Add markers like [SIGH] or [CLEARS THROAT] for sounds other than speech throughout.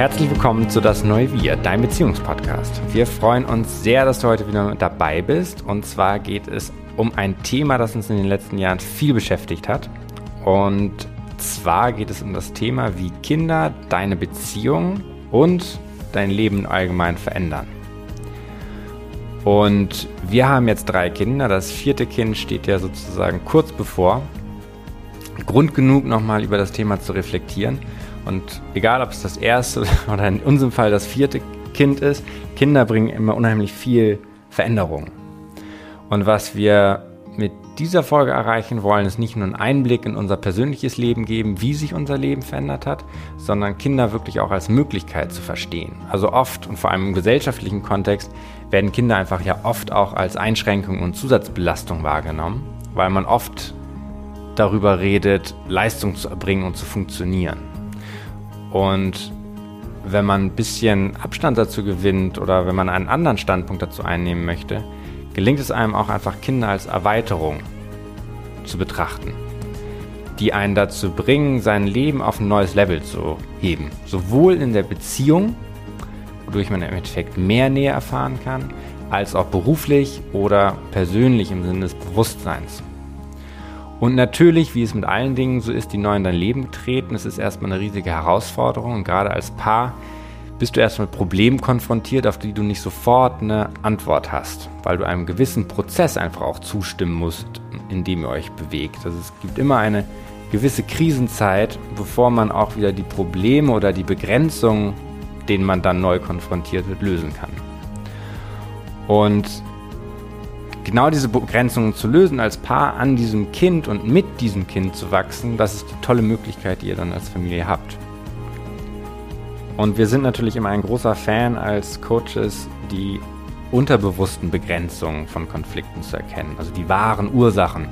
Herzlich willkommen zu Das Neue Wir, dein Beziehungspodcast. Wir freuen uns sehr, dass du heute wieder dabei bist. Und zwar geht es um ein Thema, das uns in den letzten Jahren viel beschäftigt hat. Und zwar geht es um das Thema, wie Kinder deine Beziehung und dein Leben allgemein verändern. Und wir haben jetzt drei Kinder. Das vierte Kind steht ja sozusagen kurz bevor. Grund genug, nochmal über das Thema zu reflektieren. Und egal, ob es das erste [LAUGHS] oder in unserem Fall das vierte Kind ist, Kinder bringen immer unheimlich viel Veränderung. Und was wir mit dieser Folge erreichen wollen, ist nicht nur einen Einblick in unser persönliches Leben geben, wie sich unser Leben verändert hat, sondern Kinder wirklich auch als Möglichkeit zu verstehen. Also oft und vor allem im gesellschaftlichen Kontext werden Kinder einfach ja oft auch als Einschränkung und Zusatzbelastung wahrgenommen, weil man oft darüber redet, Leistung zu erbringen und zu funktionieren. Und wenn man ein bisschen Abstand dazu gewinnt oder wenn man einen anderen Standpunkt dazu einnehmen möchte, gelingt es einem auch einfach Kinder als Erweiterung zu betrachten, die einen dazu bringen, sein Leben auf ein neues Level zu heben. Sowohl in der Beziehung, wodurch man im Endeffekt mehr Nähe erfahren kann, als auch beruflich oder persönlich im Sinne des Bewusstseins. Und natürlich, wie es mit allen Dingen so ist, die neu in dein Leben getreten, es ist erstmal eine riesige Herausforderung. Und gerade als Paar bist du erstmal mit Problemen konfrontiert, auf die du nicht sofort eine Antwort hast, weil du einem gewissen Prozess einfach auch zustimmen musst, in dem ihr euch bewegt. Also es gibt immer eine gewisse Krisenzeit, bevor man auch wieder die Probleme oder die Begrenzungen, denen man dann neu konfrontiert wird, lösen kann. Und genau diese Begrenzungen zu lösen, als Paar an diesem Kind und mit diesem Kind zu wachsen, das ist die tolle Möglichkeit, die ihr dann als Familie habt. Und wir sind natürlich immer ein großer Fan als Coaches, die unterbewussten Begrenzungen von Konflikten zu erkennen, also die wahren Ursachen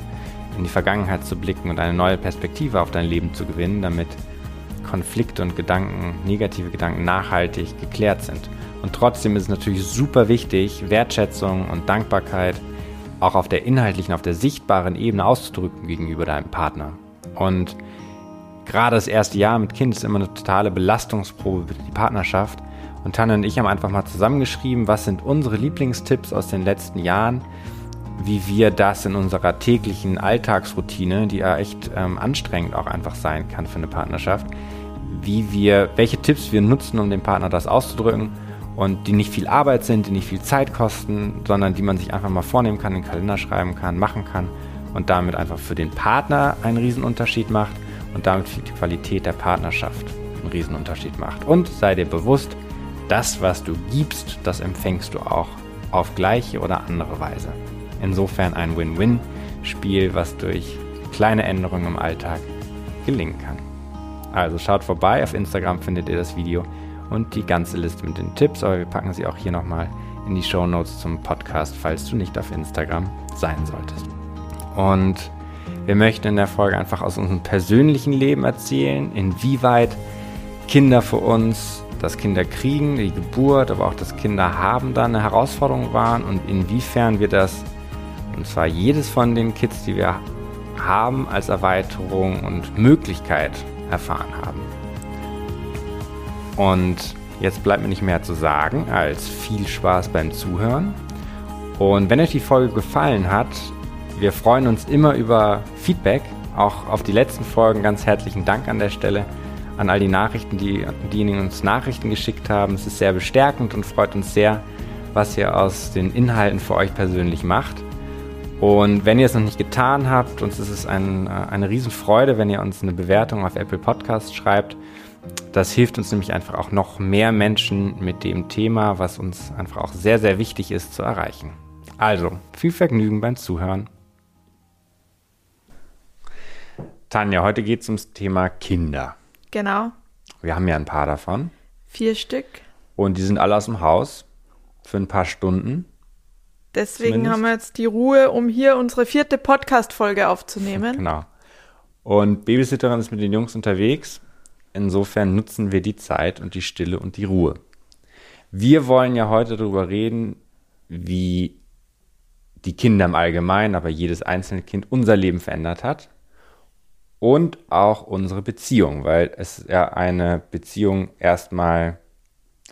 in die Vergangenheit zu blicken und eine neue Perspektive auf dein Leben zu gewinnen, damit Konflikte und Gedanken, negative Gedanken nachhaltig geklärt sind. Und trotzdem ist es natürlich super wichtig, Wertschätzung und Dankbarkeit auch auf der inhaltlichen, auf der sichtbaren Ebene auszudrücken gegenüber deinem Partner. Und gerade das erste Jahr mit Kind ist immer eine totale Belastungsprobe für die Partnerschaft. Und Tanne und ich haben einfach mal zusammengeschrieben, was sind unsere Lieblingstipps aus den letzten Jahren, wie wir das in unserer täglichen Alltagsroutine, die ja echt ähm, anstrengend auch einfach sein kann für eine Partnerschaft, wie wir, welche Tipps wir nutzen, um dem Partner das auszudrücken und die nicht viel Arbeit sind, die nicht viel Zeit kosten, sondern die man sich einfach mal vornehmen kann, in den Kalender schreiben kann, machen kann und damit einfach für den Partner einen Riesenunterschied macht und damit für die Qualität der Partnerschaft einen Riesenunterschied macht. Und sei dir bewusst, das, was du gibst, das empfängst du auch auf gleiche oder andere Weise. Insofern ein Win-Win-Spiel, was durch kleine Änderungen im Alltag gelingen kann. Also schaut vorbei, auf Instagram findet ihr das Video und die ganze Liste mit den Tipps, aber wir packen sie auch hier nochmal in die Show Notes zum Podcast, falls du nicht auf Instagram sein solltest. Und wir möchten in der Folge einfach aus unserem persönlichen Leben erzählen, inwieweit Kinder für uns, das Kinder kriegen, die Geburt, aber auch das Kinder haben da eine Herausforderung waren und inwiefern wir das, und zwar jedes von den Kids, die wir haben, als Erweiterung und Möglichkeit erfahren haben. Und jetzt bleibt mir nicht mehr zu sagen als viel Spaß beim Zuhören. Und wenn euch die Folge gefallen hat, wir freuen uns immer über Feedback. Auch auf die letzten Folgen ganz herzlichen Dank an der Stelle an all die Nachrichten, die diejenigen uns Nachrichten geschickt haben. Es ist sehr bestärkend und freut uns sehr, was ihr aus den Inhalten für euch persönlich macht. Und wenn ihr es noch nicht getan habt, uns ist es ein, eine Riesenfreude, wenn ihr uns eine Bewertung auf Apple Podcasts schreibt. Das hilft uns nämlich einfach auch noch mehr Menschen mit dem Thema, was uns einfach auch sehr, sehr wichtig ist, zu erreichen. Also, viel Vergnügen beim Zuhören. Tanja, heute geht es ums Thema Kinder. Genau. Wir haben ja ein paar davon. Vier Stück. Und die sind alle aus dem Haus für ein paar Stunden. Deswegen Zumindest. haben wir jetzt die Ruhe, um hier unsere vierte Podcast-Folge aufzunehmen. Genau. Und Babysitterin ist mit den Jungs unterwegs Insofern nutzen wir die Zeit und die Stille und die Ruhe. Wir wollen ja heute darüber reden, wie die Kinder im Allgemeinen, aber jedes einzelne Kind unser Leben verändert hat und auch unsere Beziehung, weil es ja eine Beziehung erstmal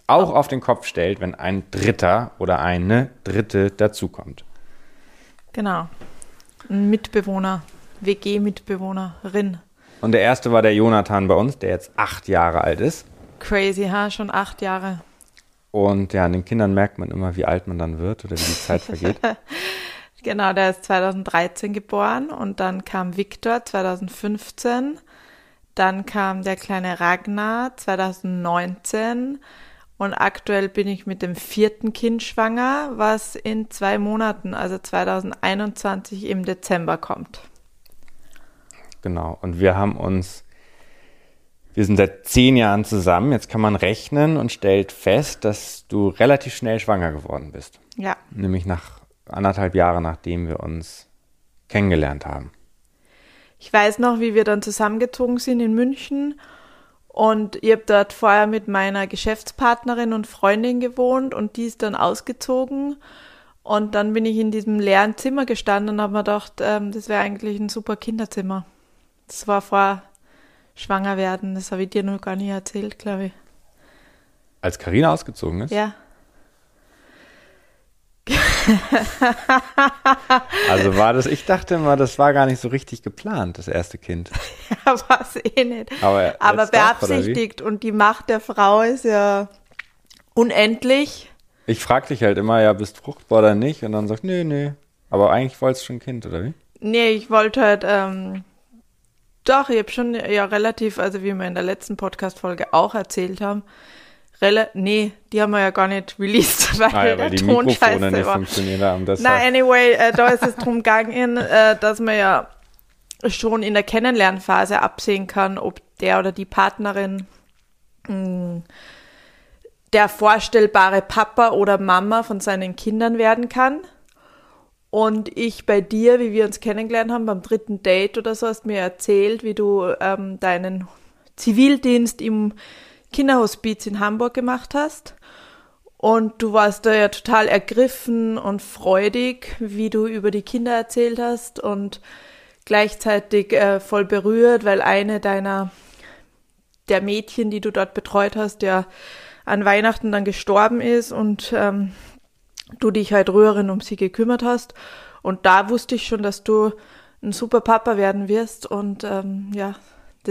auch auf den Kopf stellt, wenn ein Dritter oder eine Dritte dazukommt. Genau. Ein Mitbewohner, WG-Mitbewohnerin. Und der erste war der Jonathan bei uns, der jetzt acht Jahre alt ist. Crazy, ha? Schon acht Jahre. Und ja, an den Kindern merkt man immer, wie alt man dann wird oder wie die Zeit vergeht. [LAUGHS] genau, der ist 2013 geboren und dann kam Victor 2015. Dann kam der kleine Ragnar 2019 und aktuell bin ich mit dem vierten Kind schwanger, was in zwei Monaten, also 2021 im Dezember kommt. Genau. Und wir haben uns, wir sind seit zehn Jahren zusammen. Jetzt kann man rechnen und stellt fest, dass du relativ schnell schwanger geworden bist. Ja. Nämlich nach anderthalb Jahren, nachdem wir uns kennengelernt haben. Ich weiß noch, wie wir dann zusammengezogen sind in München und ich habe dort vorher mit meiner Geschäftspartnerin und Freundin gewohnt und die ist dann ausgezogen. Und dann bin ich in diesem leeren Zimmer gestanden und habe mir gedacht, ähm, das wäre eigentlich ein super Kinderzimmer. Das war vor Schwangerwerden, das habe ich dir noch gar nicht erzählt, glaube ich. Als Karina ausgezogen ist? Ja. also war das, ich dachte immer, das war gar nicht so richtig geplant, das erste Kind. [LAUGHS] ja, war es eh nicht. Aber, Aber beabsichtigt doch, und die Macht der Frau ist ja unendlich. Ich frag dich halt immer, ja, bist fruchtbar oder nicht? Und dann sagst nee, nee. Aber eigentlich wolltest du schon ein Kind, oder wie? Nee, ich wollte halt, ähm, doch, ich habe schon ja relativ, also wie wir in der letzten Podcast-Folge auch erzählt haben, Rel nee, die haben wir ja gar nicht released, [LAUGHS] weil, ah, ja, weil die Ton Mikrofone nicht funktioniert haben. Na, anyway, äh, da ist es [LAUGHS] drum gegangen, äh, dass man ja schon in der Kennenlernphase absehen kann, ob der oder die Partnerin mh, hm, der vorstellbare Papa oder Mama von seinen Kindern werden kann. Und ich bei dir, wie wir uns kennengelernt haben, beim dritten Date oder so, hast mir erzählt, wie du ähm, deinen Zivildienst im Kinderhospiz in Hamburg gemacht hast. Und du warst da ja total ergriffen und freudig, wie du über die Kinder erzählt hast und gleichzeitig äh, voll berührt, weil eine deiner der Mädchen, die du dort betreut hast, ja an Weihnachten dann gestorben ist und ähm, du dich halt rührend um sie gekümmert hast. Und da wusste ich schon, dass du ein super Papa werden wirst und ähm, ja,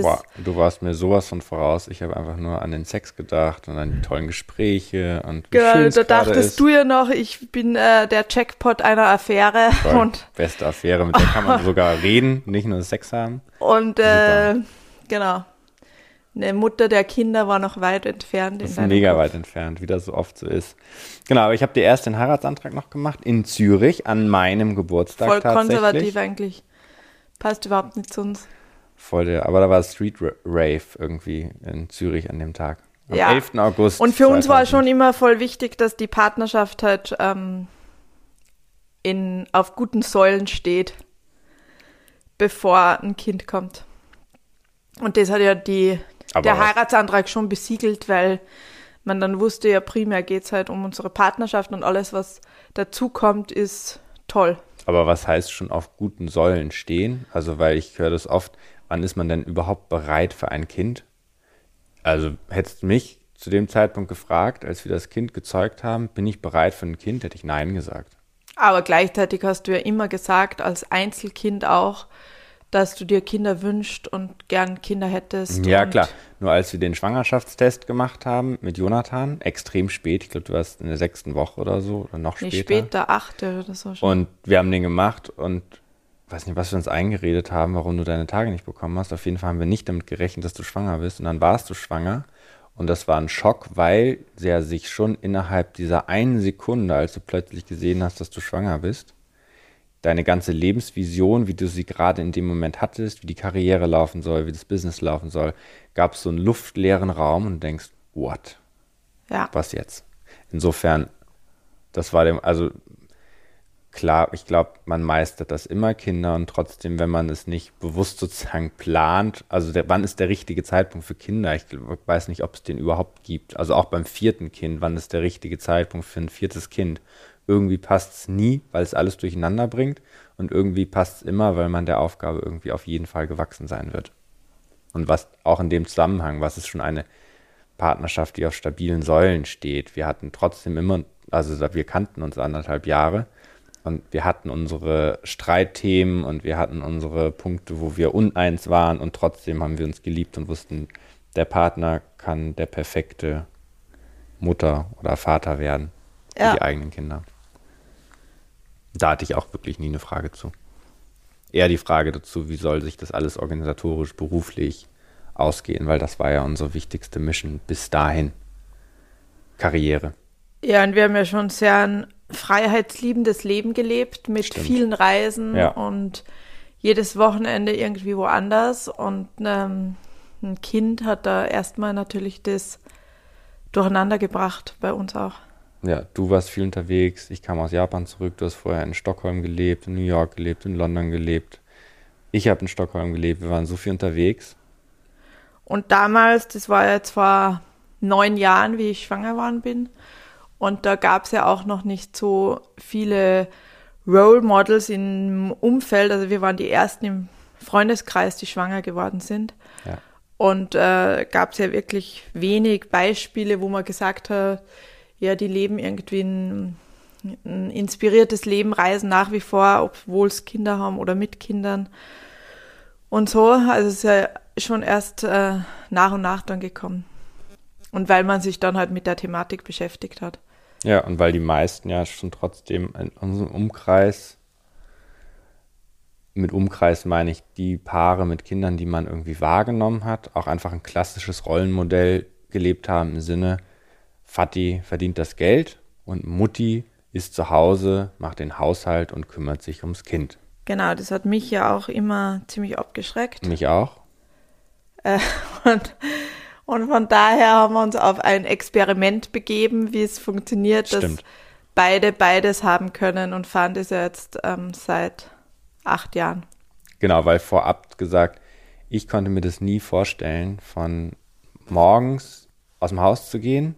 Boah, du warst mir sowas von voraus. Ich habe einfach nur an den Sex gedacht und an die tollen Gespräche und wie genau, da dachtest ist. du ja noch, ich bin äh, der Jackpot einer Affäre Voll. und beste Affäre, mit der kann man [LAUGHS] sogar reden, nicht nur Sex haben. Und äh, genau. Eine Mutter der Kinder war noch weit entfernt. Das ist mega Kopf. weit entfernt, wie das so oft so ist. Genau, aber ich habe dir erst den Heiratsantrag noch gemacht in Zürich an meinem Geburtstag Voll konservativ eigentlich. Passt überhaupt nicht zu uns. Voll der, aber da war Street Rave irgendwie in Zürich an dem Tag. Am ja. 11. August. Und für 2000. uns war schon immer voll wichtig, dass die Partnerschaft halt ähm, in, auf guten Säulen steht, bevor ein Kind kommt. Und das hat ja die, der Heiratsantrag schon besiegelt, weil man dann wusste, ja primär geht es halt um unsere Partnerschaft und alles, was dazukommt, ist toll. Aber was heißt schon auf guten Säulen stehen? Also, weil ich höre das oft, wann ist man denn überhaupt bereit für ein Kind? Also hättest du mich zu dem Zeitpunkt gefragt, als wir das Kind gezeugt haben, bin ich bereit für ein Kind, hätte ich Nein gesagt. Aber gleichzeitig hast du ja immer gesagt, als Einzelkind auch, dass du dir Kinder wünschst und gern Kinder hättest. Ja, klar. Nur als wir den Schwangerschaftstest gemacht haben mit Jonathan, extrem spät, ich glaube, du warst in der sechsten Woche oder so, oder noch später. Nee, später, achte oder so schon. Und wir haben den gemacht und weiß nicht, was wir uns eingeredet haben, warum du deine Tage nicht bekommen hast. Auf jeden Fall haben wir nicht damit gerechnet, dass du schwanger bist. Und dann warst du schwanger. Und das war ein Schock, weil der sich schon innerhalb dieser einen Sekunde, als du plötzlich gesehen hast, dass du schwanger bist, deine ganze Lebensvision, wie du sie gerade in dem Moment hattest, wie die Karriere laufen soll, wie das Business laufen soll, gab es so einen luftleeren Raum und denkst, what? Ja. Was jetzt? Insofern, das war dem, also klar, ich glaube, man meistert das immer Kinder und trotzdem, wenn man es nicht bewusst sozusagen plant, also der, wann ist der richtige Zeitpunkt für Kinder? Ich weiß nicht, ob es den überhaupt gibt. Also auch beim vierten Kind, wann ist der richtige Zeitpunkt für ein viertes Kind? Irgendwie passt es nie, weil es alles durcheinander bringt. und irgendwie passt es immer, weil man der Aufgabe irgendwie auf jeden Fall gewachsen sein wird. Und was auch in dem Zusammenhang, was ist schon eine Partnerschaft, die auf stabilen Säulen steht. Wir hatten trotzdem immer, also wir kannten uns anderthalb Jahre und wir hatten unsere Streitthemen und wir hatten unsere Punkte, wo wir uneins waren und trotzdem haben wir uns geliebt und wussten, der Partner kann der perfekte Mutter oder Vater werden für ja. die eigenen Kinder. Da hatte ich auch wirklich nie eine Frage zu. Eher die Frage dazu, wie soll sich das alles organisatorisch, beruflich ausgehen, weil das war ja unsere wichtigste Mission bis dahin. Karriere. Ja, und wir haben ja schon sehr ein freiheitsliebendes Leben gelebt mit Stimmt. vielen Reisen ja. und jedes Wochenende irgendwie woanders. Und ähm, ein Kind hat da erstmal natürlich das durcheinander gebracht, bei uns auch. Ja, du warst viel unterwegs. Ich kam aus Japan zurück. Du hast vorher in Stockholm gelebt, in New York gelebt, in London gelebt. Ich habe in Stockholm gelebt. Wir waren so viel unterwegs. Und damals, das war jetzt vor neun Jahren, wie ich schwanger geworden bin. Und da gab es ja auch noch nicht so viele Role Models im Umfeld. Also wir waren die ersten im Freundeskreis, die schwanger geworden sind. Ja. Und äh, gab es ja wirklich wenig Beispiele, wo man gesagt hat, ja, die leben irgendwie ein, ein inspiriertes Leben, reisen nach wie vor, obwohl es Kinder haben oder mit Kindern. Und so, also es ist ja schon erst äh, nach und nach dann gekommen. Und weil man sich dann halt mit der Thematik beschäftigt hat. Ja, und weil die meisten ja schon trotzdem in unserem Umkreis, mit Umkreis meine ich die Paare mit Kindern, die man irgendwie wahrgenommen hat, auch einfach ein klassisches Rollenmodell gelebt haben im Sinne, Vati verdient das Geld und Mutti ist zu Hause, macht den Haushalt und kümmert sich ums Kind. Genau, das hat mich ja auch immer ziemlich abgeschreckt. Mich auch. Äh, und, und, von daher haben wir uns auf ein Experiment begeben, wie es funktioniert, Stimmt. dass beide beides haben können und fahren das ja jetzt ähm, seit acht Jahren. Genau, weil vorab gesagt, ich konnte mir das nie vorstellen, von morgens aus dem Haus zu gehen,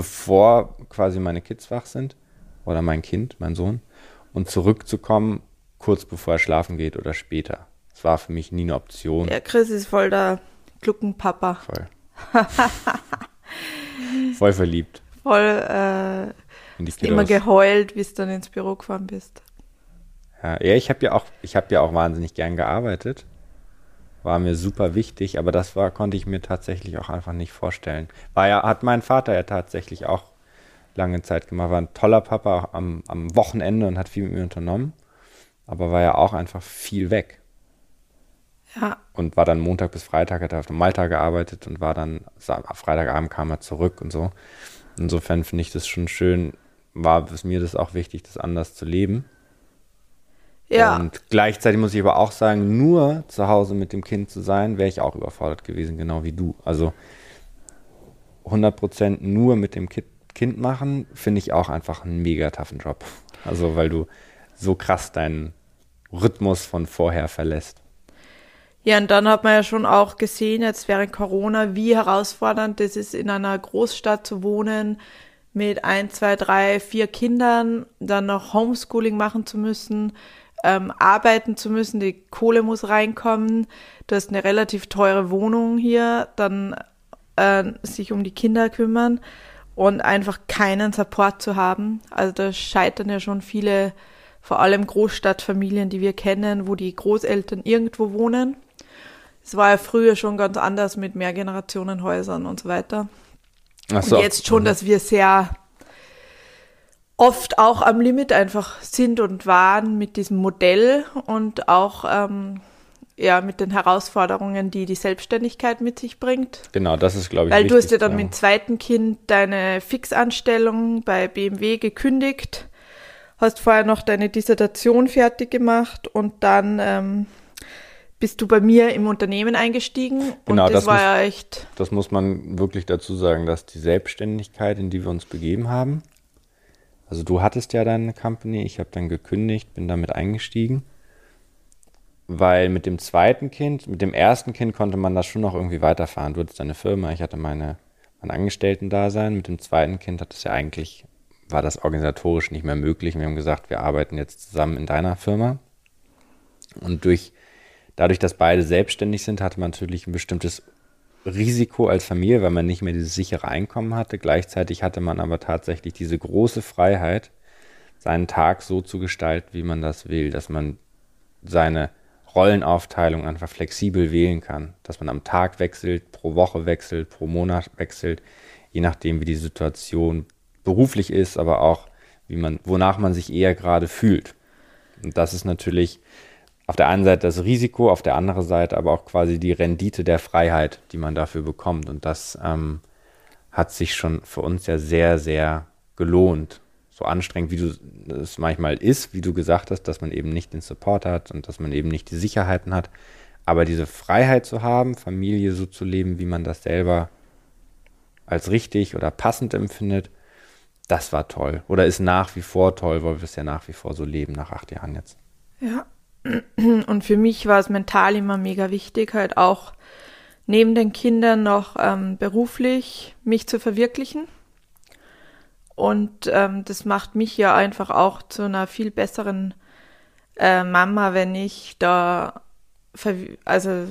bevor quasi meine Kids wach sind oder mein Kind, mein Sohn, und zurückzukommen, kurz bevor er schlafen geht oder später. Das war für mich nie eine Option. Ja, Chris ist voll der Gluckenpapa. Voll. [LAUGHS] voll verliebt. Voll äh, immer geheult, bis du dann ins Büro gefahren bist. Ja, ja ich habe ja auch, ich habe ja auch wahnsinnig gern gearbeitet. War mir super wichtig, aber das war, konnte ich mir tatsächlich auch einfach nicht vorstellen. War ja, hat mein Vater ja tatsächlich auch lange Zeit gemacht. War ein toller Papa am, am Wochenende und hat viel mit mir unternommen. Aber war ja auch einfach viel weg. Ja. Und war dann Montag bis Freitag, hat er auf dem Malta gearbeitet und war dann, Freitagabend kam er zurück und so. Insofern finde ich das schon schön, war es mir das auch wichtig, das anders zu leben. Ja. Und gleichzeitig muss ich aber auch sagen, nur zu Hause mit dem Kind zu sein, wäre ich auch überfordert gewesen, genau wie du. Also 100% nur mit dem Kind machen, finde ich auch einfach einen mega toughen Job. Also, weil du so krass deinen Rhythmus von vorher verlässt. Ja, und dann hat man ja schon auch gesehen, jetzt während Corona, wie herausfordernd es ist, in einer Großstadt zu wohnen, mit ein, zwei, drei, vier Kindern, dann noch Homeschooling machen zu müssen, ähm, arbeiten zu müssen, die Kohle muss reinkommen, du hast eine relativ teure Wohnung hier, dann äh, sich um die Kinder kümmern und einfach keinen Support zu haben. Also da scheitern ja schon viele, vor allem Großstadtfamilien, die wir kennen, wo die Großeltern irgendwo wohnen. Es war ja früher schon ganz anders mit Mehrgenerationenhäusern und so weiter. Ach so. Und jetzt schon, mhm. dass wir sehr oft auch am Limit einfach sind und waren mit diesem Modell und auch ähm, ja, mit den Herausforderungen, die die Selbstständigkeit mit sich bringt. Genau, das ist, glaube ich, Weil wichtig, du hast ja dann ja. mit dem zweiten Kind deine Fixanstellung bei BMW gekündigt, hast vorher noch deine Dissertation fertig gemacht und dann ähm, bist du bei mir im Unternehmen eingestiegen. Genau, und das, das war muss, ja echt. Das muss man wirklich dazu sagen, dass die Selbstständigkeit, in die wir uns begeben haben, also du hattest ja deine Company, ich habe dann gekündigt, bin damit eingestiegen weil mit dem zweiten Kind, mit dem ersten Kind konnte man das schon noch irgendwie weiterfahren. Du hattest deine Firma, ich hatte meine, mein Angestellten-Dasein. Mit dem zweiten Kind hat es ja eigentlich war das organisatorisch nicht mehr möglich. Wir haben gesagt, wir arbeiten jetzt zusammen in deiner Firma. Und durch, dadurch, dass beide selbstständig sind, hatte man natürlich ein bestimmtes Risiko als Familie, weil man nicht mehr dieses sichere Einkommen hatte. Gleichzeitig hatte man aber tatsächlich diese große Freiheit, seinen Tag so zu gestalten, wie man das will, dass man seine Rollenaufteilung einfach flexibel wählen kann, dass man am Tag wechselt, pro Woche wechselt, pro Monat wechselt, je nachdem, wie die Situation beruflich ist, aber auch, wie man, wonach man sich eher gerade fühlt. Und das ist natürlich auf der einen Seite das Risiko, auf der anderen Seite aber auch quasi die Rendite der Freiheit, die man dafür bekommt. Und das ähm, hat sich schon für uns ja sehr, sehr gelohnt. So anstrengend, wie du es manchmal ist, wie du gesagt hast, dass man eben nicht den Support hat und dass man eben nicht die Sicherheiten hat. Aber diese Freiheit zu haben, Familie so zu leben, wie man das selber als richtig oder passend empfindet, das war toll. Oder ist nach wie vor toll, weil wir es ja nach wie vor so leben, nach acht Jahren jetzt. Ja, und für mich war es mental immer mega wichtig, halt auch neben den Kindern noch ähm, beruflich mich zu verwirklichen. Und ähm, das macht mich ja einfach auch zu einer viel besseren äh, Mama, wenn ich da, also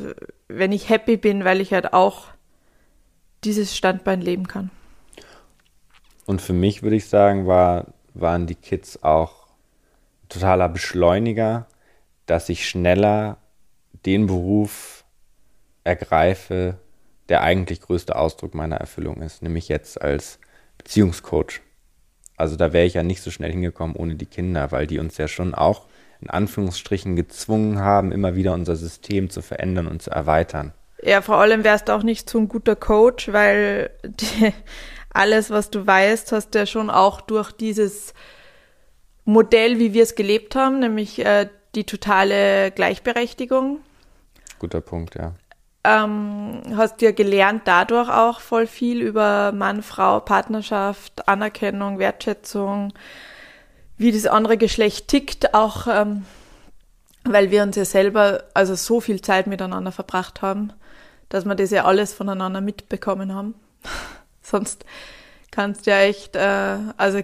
wenn ich happy bin, weil ich halt auch dieses Standbein leben kann. Und für mich würde ich sagen, war, waren die Kids auch totaler Beschleuniger dass ich schneller den Beruf ergreife, der eigentlich größte Ausdruck meiner Erfüllung ist, nämlich jetzt als Beziehungscoach. Also da wäre ich ja nicht so schnell hingekommen ohne die Kinder, weil die uns ja schon auch in Anführungsstrichen gezwungen haben, immer wieder unser System zu verändern und zu erweitern. Ja, vor allem wärst du auch nicht so ein guter Coach, weil die, alles, was du weißt, hast du ja schon auch durch dieses Modell, wie wir es gelebt haben, nämlich äh, die totale Gleichberechtigung. Guter Punkt, ja. Ähm, hast ja gelernt dadurch auch voll viel über Mann, Frau, Partnerschaft, Anerkennung, Wertschätzung, wie das andere Geschlecht tickt, auch ähm, weil wir uns ja selber also so viel Zeit miteinander verbracht haben, dass wir das ja alles voneinander mitbekommen haben. [LAUGHS] Sonst kannst du ja echt, äh, also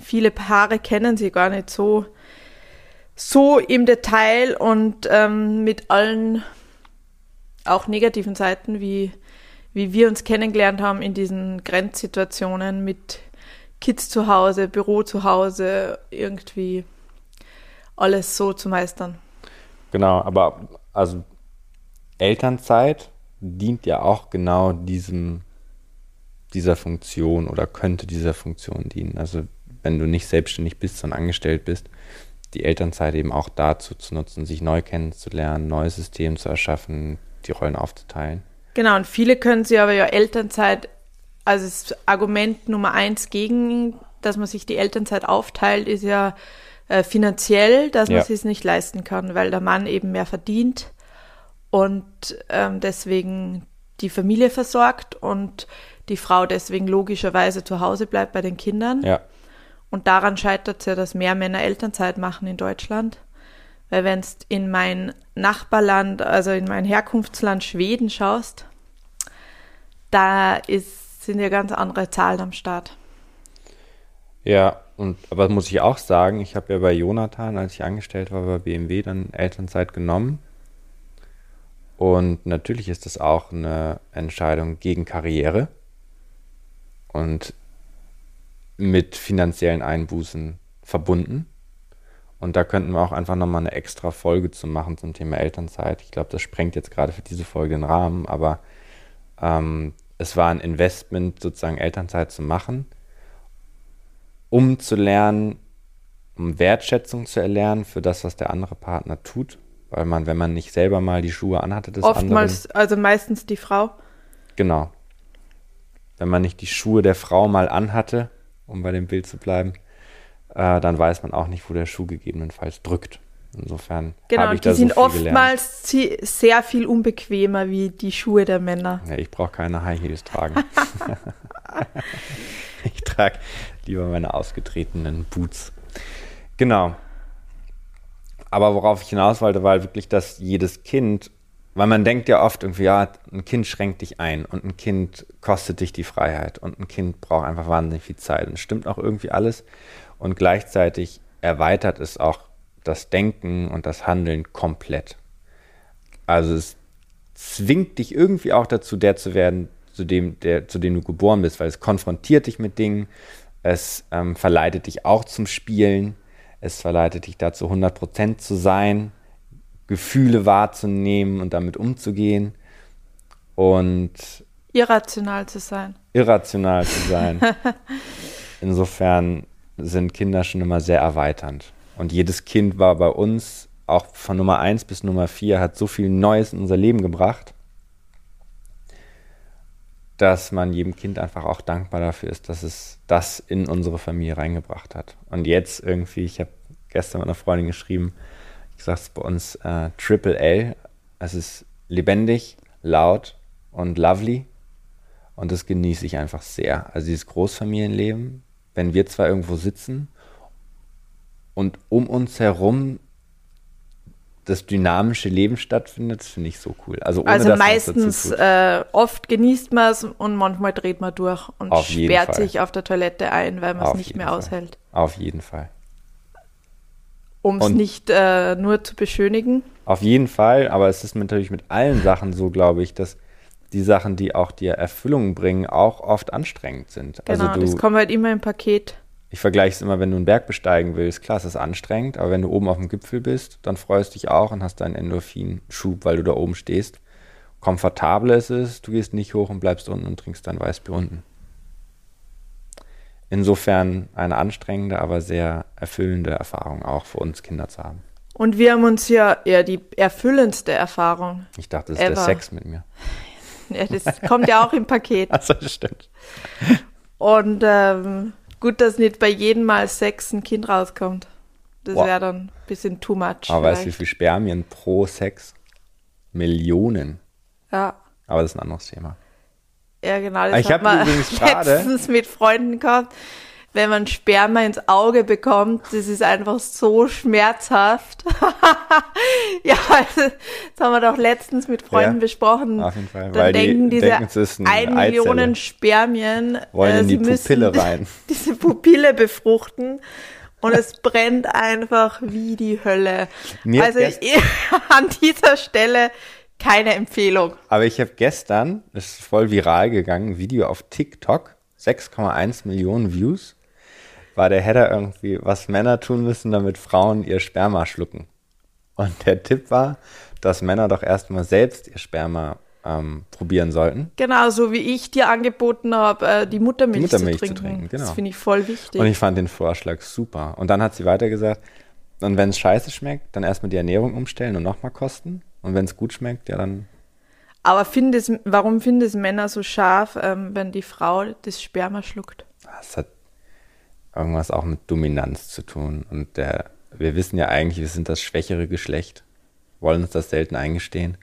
viele Paare kennen sie gar nicht so so im Detail und ähm, mit allen auch negativen Seiten, wie, wie wir uns kennengelernt haben in diesen Grenzsituationen mit Kids zu Hause, Büro zu Hause, irgendwie alles so zu meistern. Genau, aber also Elternzeit dient ja auch genau diesem, dieser Funktion oder könnte dieser Funktion dienen. Also wenn du nicht selbstständig bist, sondern angestellt bist, die Elternzeit eben auch dazu zu nutzen, sich neu kennenzulernen, neues System zu erschaffen, die Rollen aufzuteilen. Genau, und viele können sich aber ja Elternzeit, also das Argument Nummer eins gegen, dass man sich die Elternzeit aufteilt, ist ja äh, finanziell, dass man ja. es nicht leisten kann, weil der Mann eben mehr verdient und ähm, deswegen die Familie versorgt und die Frau deswegen logischerweise zu Hause bleibt bei den Kindern. Ja. Und daran scheitert es ja, dass mehr Männer Elternzeit machen in Deutschland. Weil wenn du in mein Nachbarland, also in mein Herkunftsland Schweden schaust, da ist, sind ja ganz andere Zahlen am Start. Ja, und aber muss ich auch sagen, ich habe ja bei Jonathan, als ich angestellt war bei BMW, dann Elternzeit genommen. Und natürlich ist das auch eine Entscheidung gegen Karriere. Und mit finanziellen Einbußen verbunden. Und da könnten wir auch einfach nochmal eine extra Folge zu machen zum Thema Elternzeit. Ich glaube, das sprengt jetzt gerade für diese Folge den Rahmen, aber ähm, es war ein Investment, sozusagen Elternzeit zu machen, um zu lernen, um Wertschätzung zu erlernen für das, was der andere Partner tut. Weil man, wenn man nicht selber mal die Schuhe anhatte des Oftmals, anderen, also meistens die Frau. Genau. Wenn man nicht die Schuhe der Frau mal anhatte, um bei dem Bild zu bleiben, äh, dann weiß man auch nicht, wo der Schuh gegebenenfalls drückt. Insofern genau, habe ich da die sind so oftmals sehr viel unbequemer wie die Schuhe der Männer. Ja, ich brauche keine High Heels tragen. [LAUGHS] ich trage lieber meine ausgetretenen Boots. Genau. Aber worauf ich hinaus wollte, war wirklich, dass jedes Kind weil man denkt ja oft irgendwie, ja, ein Kind schränkt dich ein und ein Kind kostet dich die Freiheit und ein Kind braucht einfach wahnsinnig viel Zeit. Und stimmt auch irgendwie alles. Und gleichzeitig erweitert es auch das Denken und das Handeln komplett. Also es zwingt dich irgendwie auch dazu, der zu werden, zu dem, der, zu dem du geboren bist, weil es konfrontiert dich mit Dingen, es ähm, verleitet dich auch zum Spielen, es verleitet dich dazu, 100% zu sein, Gefühle wahrzunehmen und damit umzugehen und irrational zu sein. Irrational zu sein. [LAUGHS] Insofern sind Kinder schon immer sehr erweiternd. Und jedes Kind war bei uns, auch von Nummer 1 bis Nummer 4, hat so viel Neues in unser Leben gebracht, dass man jedem Kind einfach auch dankbar dafür ist, dass es das in unsere Familie reingebracht hat. Und jetzt irgendwie, ich habe gestern mit einer Freundin geschrieben, ich sage es bei uns äh, Triple L, es ist lebendig, laut und lovely und das genieße ich einfach sehr. Also dieses Großfamilienleben, wenn wir zwar irgendwo sitzen und um uns herum das dynamische Leben stattfindet, finde ich so cool. Also, ohne, also meistens, äh, oft genießt man es und manchmal dreht man durch und auf sperrt sich auf der Toilette ein, weil man es nicht mehr Fall. aushält. Auf jeden Fall. Um es nicht äh, nur zu beschönigen. Auf jeden Fall, aber es ist natürlich mit allen Sachen so, glaube ich, dass die Sachen, die auch dir Erfüllung bringen, auch oft anstrengend sind. Also genau, also du, das kommt halt immer im Paket ich vergleiche es immer, wenn du einen Berg besteigen willst. Klar, es ist anstrengend, aber wenn du oben auf dem Gipfel bist, dann freust du dich auch und hast deinen Endorphin-Schub, weil du da oben stehst. Komfortabel ist es, du gehst nicht hoch und bleibst unten und trinkst dein Weißbier unten. Insofern eine anstrengende, aber sehr erfüllende Erfahrung auch für uns Kinder zu haben. Und wir haben uns ja eher die erfüllendste Erfahrung. Ich dachte, das ist der Sex mit mir. Ja, das kommt ja auch im Paket. [LAUGHS] Das stimmt. Und ähm, Gut, dass nicht bei jedem Mal Sex ein Kind rauskommt. Das wäre dann ein bisschen too much. Aber weißt du, wie viel Spermien pro Sex? Millionen. Ja. Aber das ist ein anderes Thema. Ja, genau. Das ich habe [LAUGHS] letztens mit Freunden gehabt wenn man Sperma ins Auge bekommt, das ist einfach so schmerzhaft. [LAUGHS] ja, also, das haben wir doch letztens mit Freunden ja, besprochen. Auf jeden Fall. Dann Weil denken die diese denken, ein Millionen Spermien, wollen äh, in die Pupille [LAUGHS] rein. diese Pupille befruchten. Und es brennt einfach wie die Hölle. Mir also an dieser Stelle keine Empfehlung. Aber ich habe gestern, das ist voll viral gegangen, ein Video auf TikTok, 6,1 Millionen Views war der Header irgendwie, was Männer tun müssen, damit Frauen ihr Sperma schlucken. Und der Tipp war, dass Männer doch erstmal selbst ihr Sperma ähm, probieren sollten. Genau, so wie ich dir angeboten habe, äh, die Muttermilch, Muttermilch, zu trinken. Zu trinken genau. Das finde ich voll wichtig. Und ich fand den Vorschlag super. Und dann hat sie weiter gesagt, und wenn es scheiße schmeckt, dann erstmal die Ernährung umstellen und nochmal kosten. Und wenn es gut schmeckt, ja dann. Aber findest, warum finden es Männer so scharf, ähm, wenn die Frau das Sperma schluckt? Das hat irgendwas auch mit Dominanz zu tun. Und der, wir wissen ja eigentlich, wir sind das schwächere Geschlecht, wollen uns das selten eingestehen.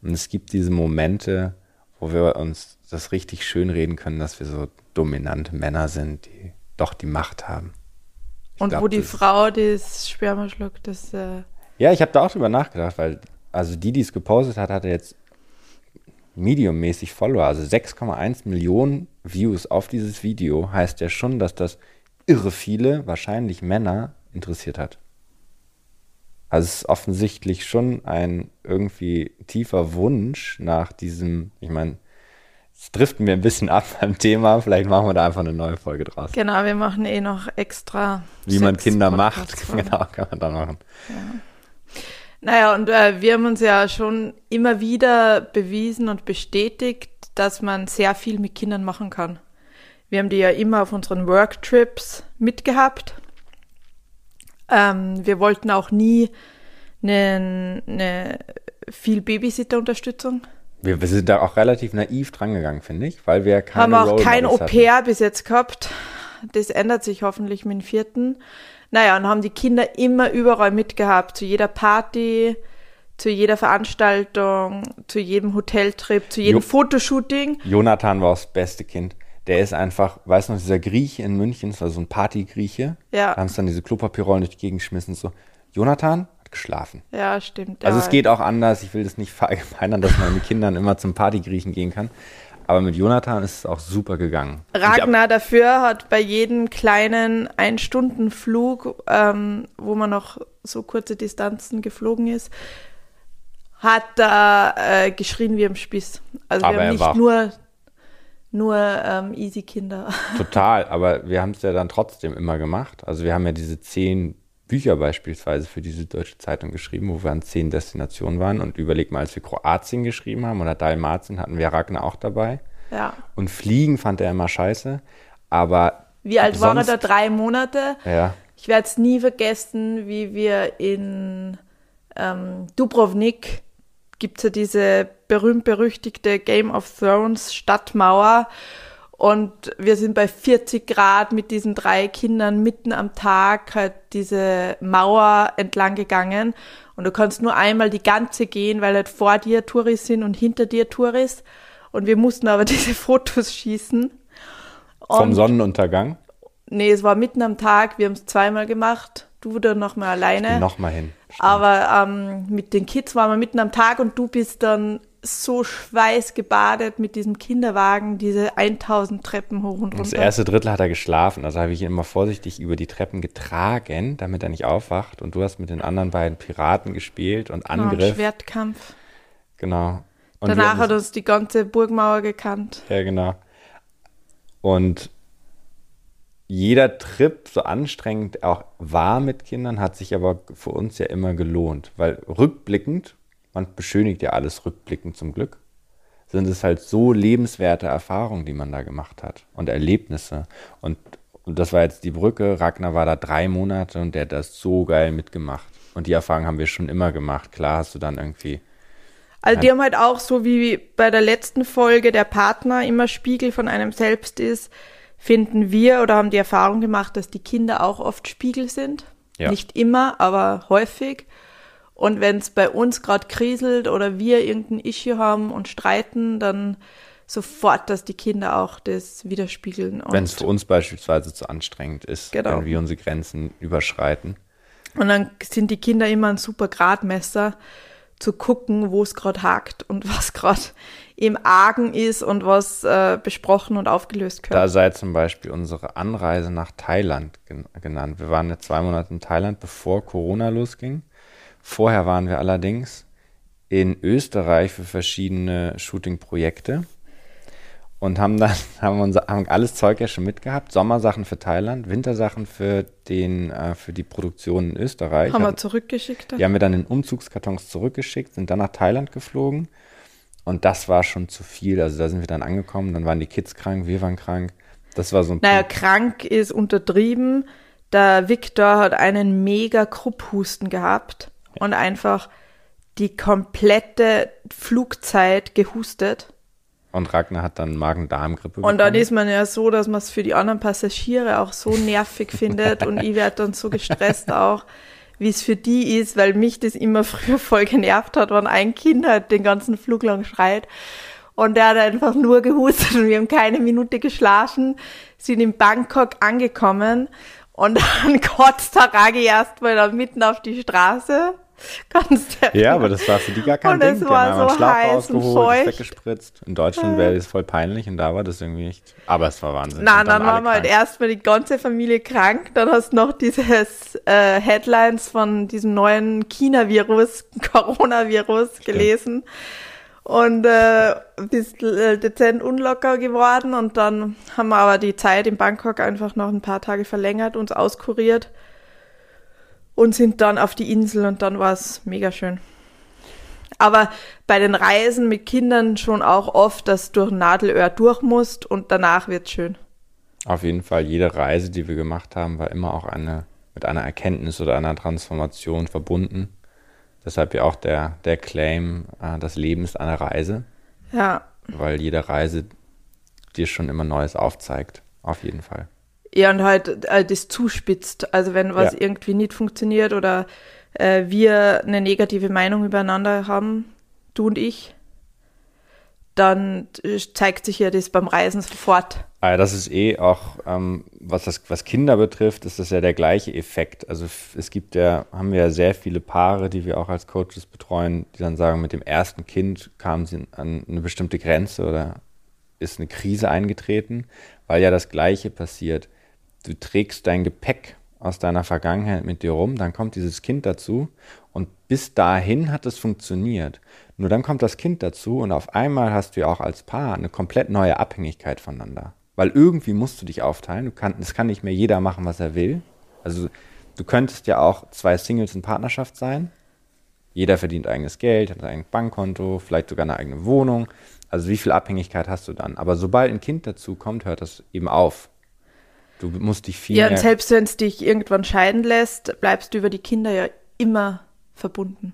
Und es gibt diese Momente, wo wir uns das richtig schön reden können, dass wir so dominante Männer sind, die doch die Macht haben. Ich Und glaub, wo die Frau das Sperma schluckt, das. Äh ja, ich habe da auch drüber nachgedacht, weil also die, die es gepostet hat, hatte jetzt mediummäßig Follower, also 6,1 Millionen Views auf dieses Video, heißt ja schon, dass das irre viele, wahrscheinlich Männer, interessiert hat. Also es ist offensichtlich schon ein irgendwie tiefer Wunsch nach diesem, ich meine, es driften wir ein bisschen ab beim Thema, vielleicht machen wir da einfach eine neue Folge draus. Genau, wir machen eh noch extra. Wie man Kinder macht, [LAUGHS] genau, kann man da machen. Ja. Naja, und äh, wir haben uns ja schon immer wieder bewiesen und bestätigt, dass man sehr viel mit Kindern machen kann. Wir haben die ja immer auf unseren Worktrips mitgehabt. Ähm, wir wollten auch nie eine, eine viel Babysitter-Unterstützung. Wir, wir, sind da auch relativ naiv drangegangen, finde ich, weil wir keine Haben auch kein Au-pair bis jetzt gehabt. Das ändert sich hoffentlich mit dem vierten. Naja, und haben die Kinder immer überall mitgehabt, zu jeder Party, zu jeder Veranstaltung, zu jedem Hoteltrip, zu jedem jo Fotoshooting. Jonathan war das beste Kind der ist einfach, weißt du noch, dieser Grieche in München, das war so ein Partygrieche. Ja. Da haben sie dann diese Klopapierrollen durch die Gegend geschmissen. So, Jonathan hat geschlafen. Ja, stimmt. Also ja. es geht auch anders. Ich will das nicht verallgemeinern, dass man mit Kindern immer zum Partygriechen gehen kann. Aber mit Jonathan ist es auch super gegangen. Ragnar dafür hat bei jedem kleinen Ein-Stunden-Flug, ähm, wo man noch so kurze Distanzen geflogen ist, hat er äh, geschrien wie im Spieß. Also Aber wir haben nicht nur, nur ähm, easy Kinder. Total, [LAUGHS] aber wir haben es ja dann trotzdem immer gemacht. Also wir haben ja diese zehn Bücher beispielsweise für diese deutsche Zeitung geschrieben, wo wir an zehn Destinationen waren. Und überleg mal, als wir Kroatien geschrieben haben oder Dalmatien, hatten wir Ragnar auch dabei. Ja. Und Fliegen fand er immer scheiße. Aber Wie alt war er da? Drei Monate. Ja, Ich werde es nie vergessen, wie wir in ähm, Dubrovnik gibt es ja diese berühmt-berüchtigte Game of Thrones Stadtmauer und wir sind bei 40 Grad mit diesen drei Kindern mitten am Tag halt diese Mauer entlang gegangen und du kannst nur einmal die ganze gehen, weil halt vor dir Touris sind und hinter dir Touris und wir mussten aber [LAUGHS] diese Fotos schießen. vom Und- Sonnenuntergang. Nee, es war mitten am Tag, wir haben es zweimal gemacht. Du dann noch mal alleine. Nochmal hin. Stimmt. Aber ähm, mit den Kids waren wir mitten am Tag und du bist dann so schweißgebadet mit diesem Kinderwagen, diese 1000 Treppen hoch und Das runter. erste Drittel hat er geschlafen, also habe ich ihn immer vorsichtig über die Treppen getragen, damit er nicht aufwacht. Und du hast mit den anderen beiden Piraten gespielt und Genau, Angriff. Schwertkampf. Genau. Und Danach hat das- uns die ganze Burgmauer gekannt. Ja, genau. Und jeder Trip, so anstrengend auch war mit Kindern, hat sich aber für uns ja immer gelohnt. Weil rückblickend, man beschönigt ja alles rückblickend zum Glück, sind es halt so lebenswerte Erfahrungen, die man da gemacht hat und Erlebnisse. Und, und das war jetzt die Brücke. Ragnar war da drei Monate und der hat das so geil mitgemacht. Und die Erfahrung haben wir schon immer gemacht. Klar hast du dann irgendwie Also die haben halt auch so wie bei der letzten Folge der Partner immer Spiegel von einem selbst ist, finden wir oder haben die Erfahrung gemacht, dass die Kinder auch oft Spiegel sind. Ja. Nicht immer, aber häufig. Und wenn es bei uns gerade kriselt oder wir irgendein Issue haben und streiten, dann sofort, dass die Kinder auch das widerspiegeln. Wenn es für uns beispielsweise zu anstrengend ist, Genau. wenn wir unsere Grenzen überschreiten. und dann sind die Kinder immer ein super Gradmesser, zu gucken, wo es gerade hakt und [LAUGHS] was gerade im Argen ist und was äh, besprochen und aufgelöst Da gehört. sei zum Beispiel unsere Anreise nach Thailand gen genannt. Wir waren jetzt zwei Monate in Thailand, bevor Corona losging. Vorher waren wir allerdings in Österreich für verschiedene Shooting-Projekte und haben dann [LAUGHS] haben unser, haben alles Zeug ja schon mitgehabt. Sommersachen für Thailand, Wintersachen für den äh, für die Produktion in Österreich. Haben wir zurückgeschickt. Die haben wir dann in Umzugskartons zurückgeschickt, sind dann nach Thailand geflogen. Und das war schon zu viel. Also da sind wir dann angekommen, dann waren die Kids krank, wir waren krank. Das war so ein Naja, Punkt. krank ist untertrieben. Der Victor hat einen mega Krupphusten gehabt und einfach die komplette Flugzeit gehustet. Und Ragnar hat dann Magen-Darm-Grippe Und dann ist man ja so, dass man es für die anderen Passagiere auch so nervig [LAUGHS] findet und ich werde dann so gestresst auch, wie es für die ist, weil mich das immer [LAUGHS] früher voll genervt hat, wenn ein Kind halt den ganzen Flug lang schreit. Und der hat einfach nur gehustet und wir haben keine Minute geschlafen, sind in Bangkok angekommen und [LAUGHS] dann kotzt der Ragi erstmal da mitten auf die Straße. [LAUGHS] Kannst du Ja, aber das war für die gar kein Und Ding. es war so Schlauch heiß und ausgeholt, ist feucht. weggespritzt. In Deutschland wäre das voll peinlich und da war das irgendwie nicht. Aber es war Wahnsinn. Na, Und dann, waren wir halt erstmal die ganze Familie krank. Dann hast du noch dieses äh, Headlines von diesem neuen China-Virus, [LAUGHS] Coronavirus gelesen. Und äh, bist äh, dezent unlocker geworden. Und dann haben wir aber die Zeit in Bangkok einfach noch ein paar Tage verlängert, uns auskuriert und sind dann auf die Insel und dann war es mega schön. Aber bei den Reisen mit Kindern schon auch oft, dass du durch Nadelöhr durch musst und danach wird's schön. Auf jeden Fall, jede Reise, die wir gemacht haben, war immer auch eine, mit einer Erkenntnis oder einer Transformation verbunden. Deshalb ja auch der, der Claim, äh, das Leben ist eine Reise, Ja. weil jede Reise dir schon immer Neues aufzeigt. Auf jeden Fall. Ja, und halt äh, das zuspitzt. Also wenn was Ja. irgendwie nicht funktioniert oder äh, wir eine negative Meinung übereinander haben, du und ich, dann zeigt sich ja das beim Reisen sofort. Ah, das ist eh auch, ähm, was, das, was Kinder betrifft, ist das ja der gleiche Effekt. Also es gibt ja, haben wir ja sehr viele Paare, die wir auch als Coaches betreuen, die dann sagen, mit dem ersten Kind kamen sie an eine bestimmte Grenze oder ist eine Krise eingetreten, weil ja das Gleiche passiert. Du trägst dein Gepäck aus deiner Vergangenheit mit dir rum, dann kommt dieses Kind dazu und bis dahin hat es funktioniert. Nur dann kommt das Kind dazu und auf einmal hast du ja auch als Paar eine komplett neue Abhängigkeit voneinander. Weil irgendwie musst du dich aufteilen. Du kann, es kann nicht mehr jeder machen, was er will. Also du könntest ja auch zwei Singles in Partnerschaft sein. Jeder verdient eigenes Geld, hat ein Bankkonto, vielleicht sogar eine eigene Wohnung. Also wie viel Abhängigkeit hast du dann? Aber sobald ein Kind dazu kommt, hört das eben auf. Du musst dich viel Ja, und selbst wenn es dich irgendwann scheiden lässt, bleibst du über die Kinder ja immer verbunden.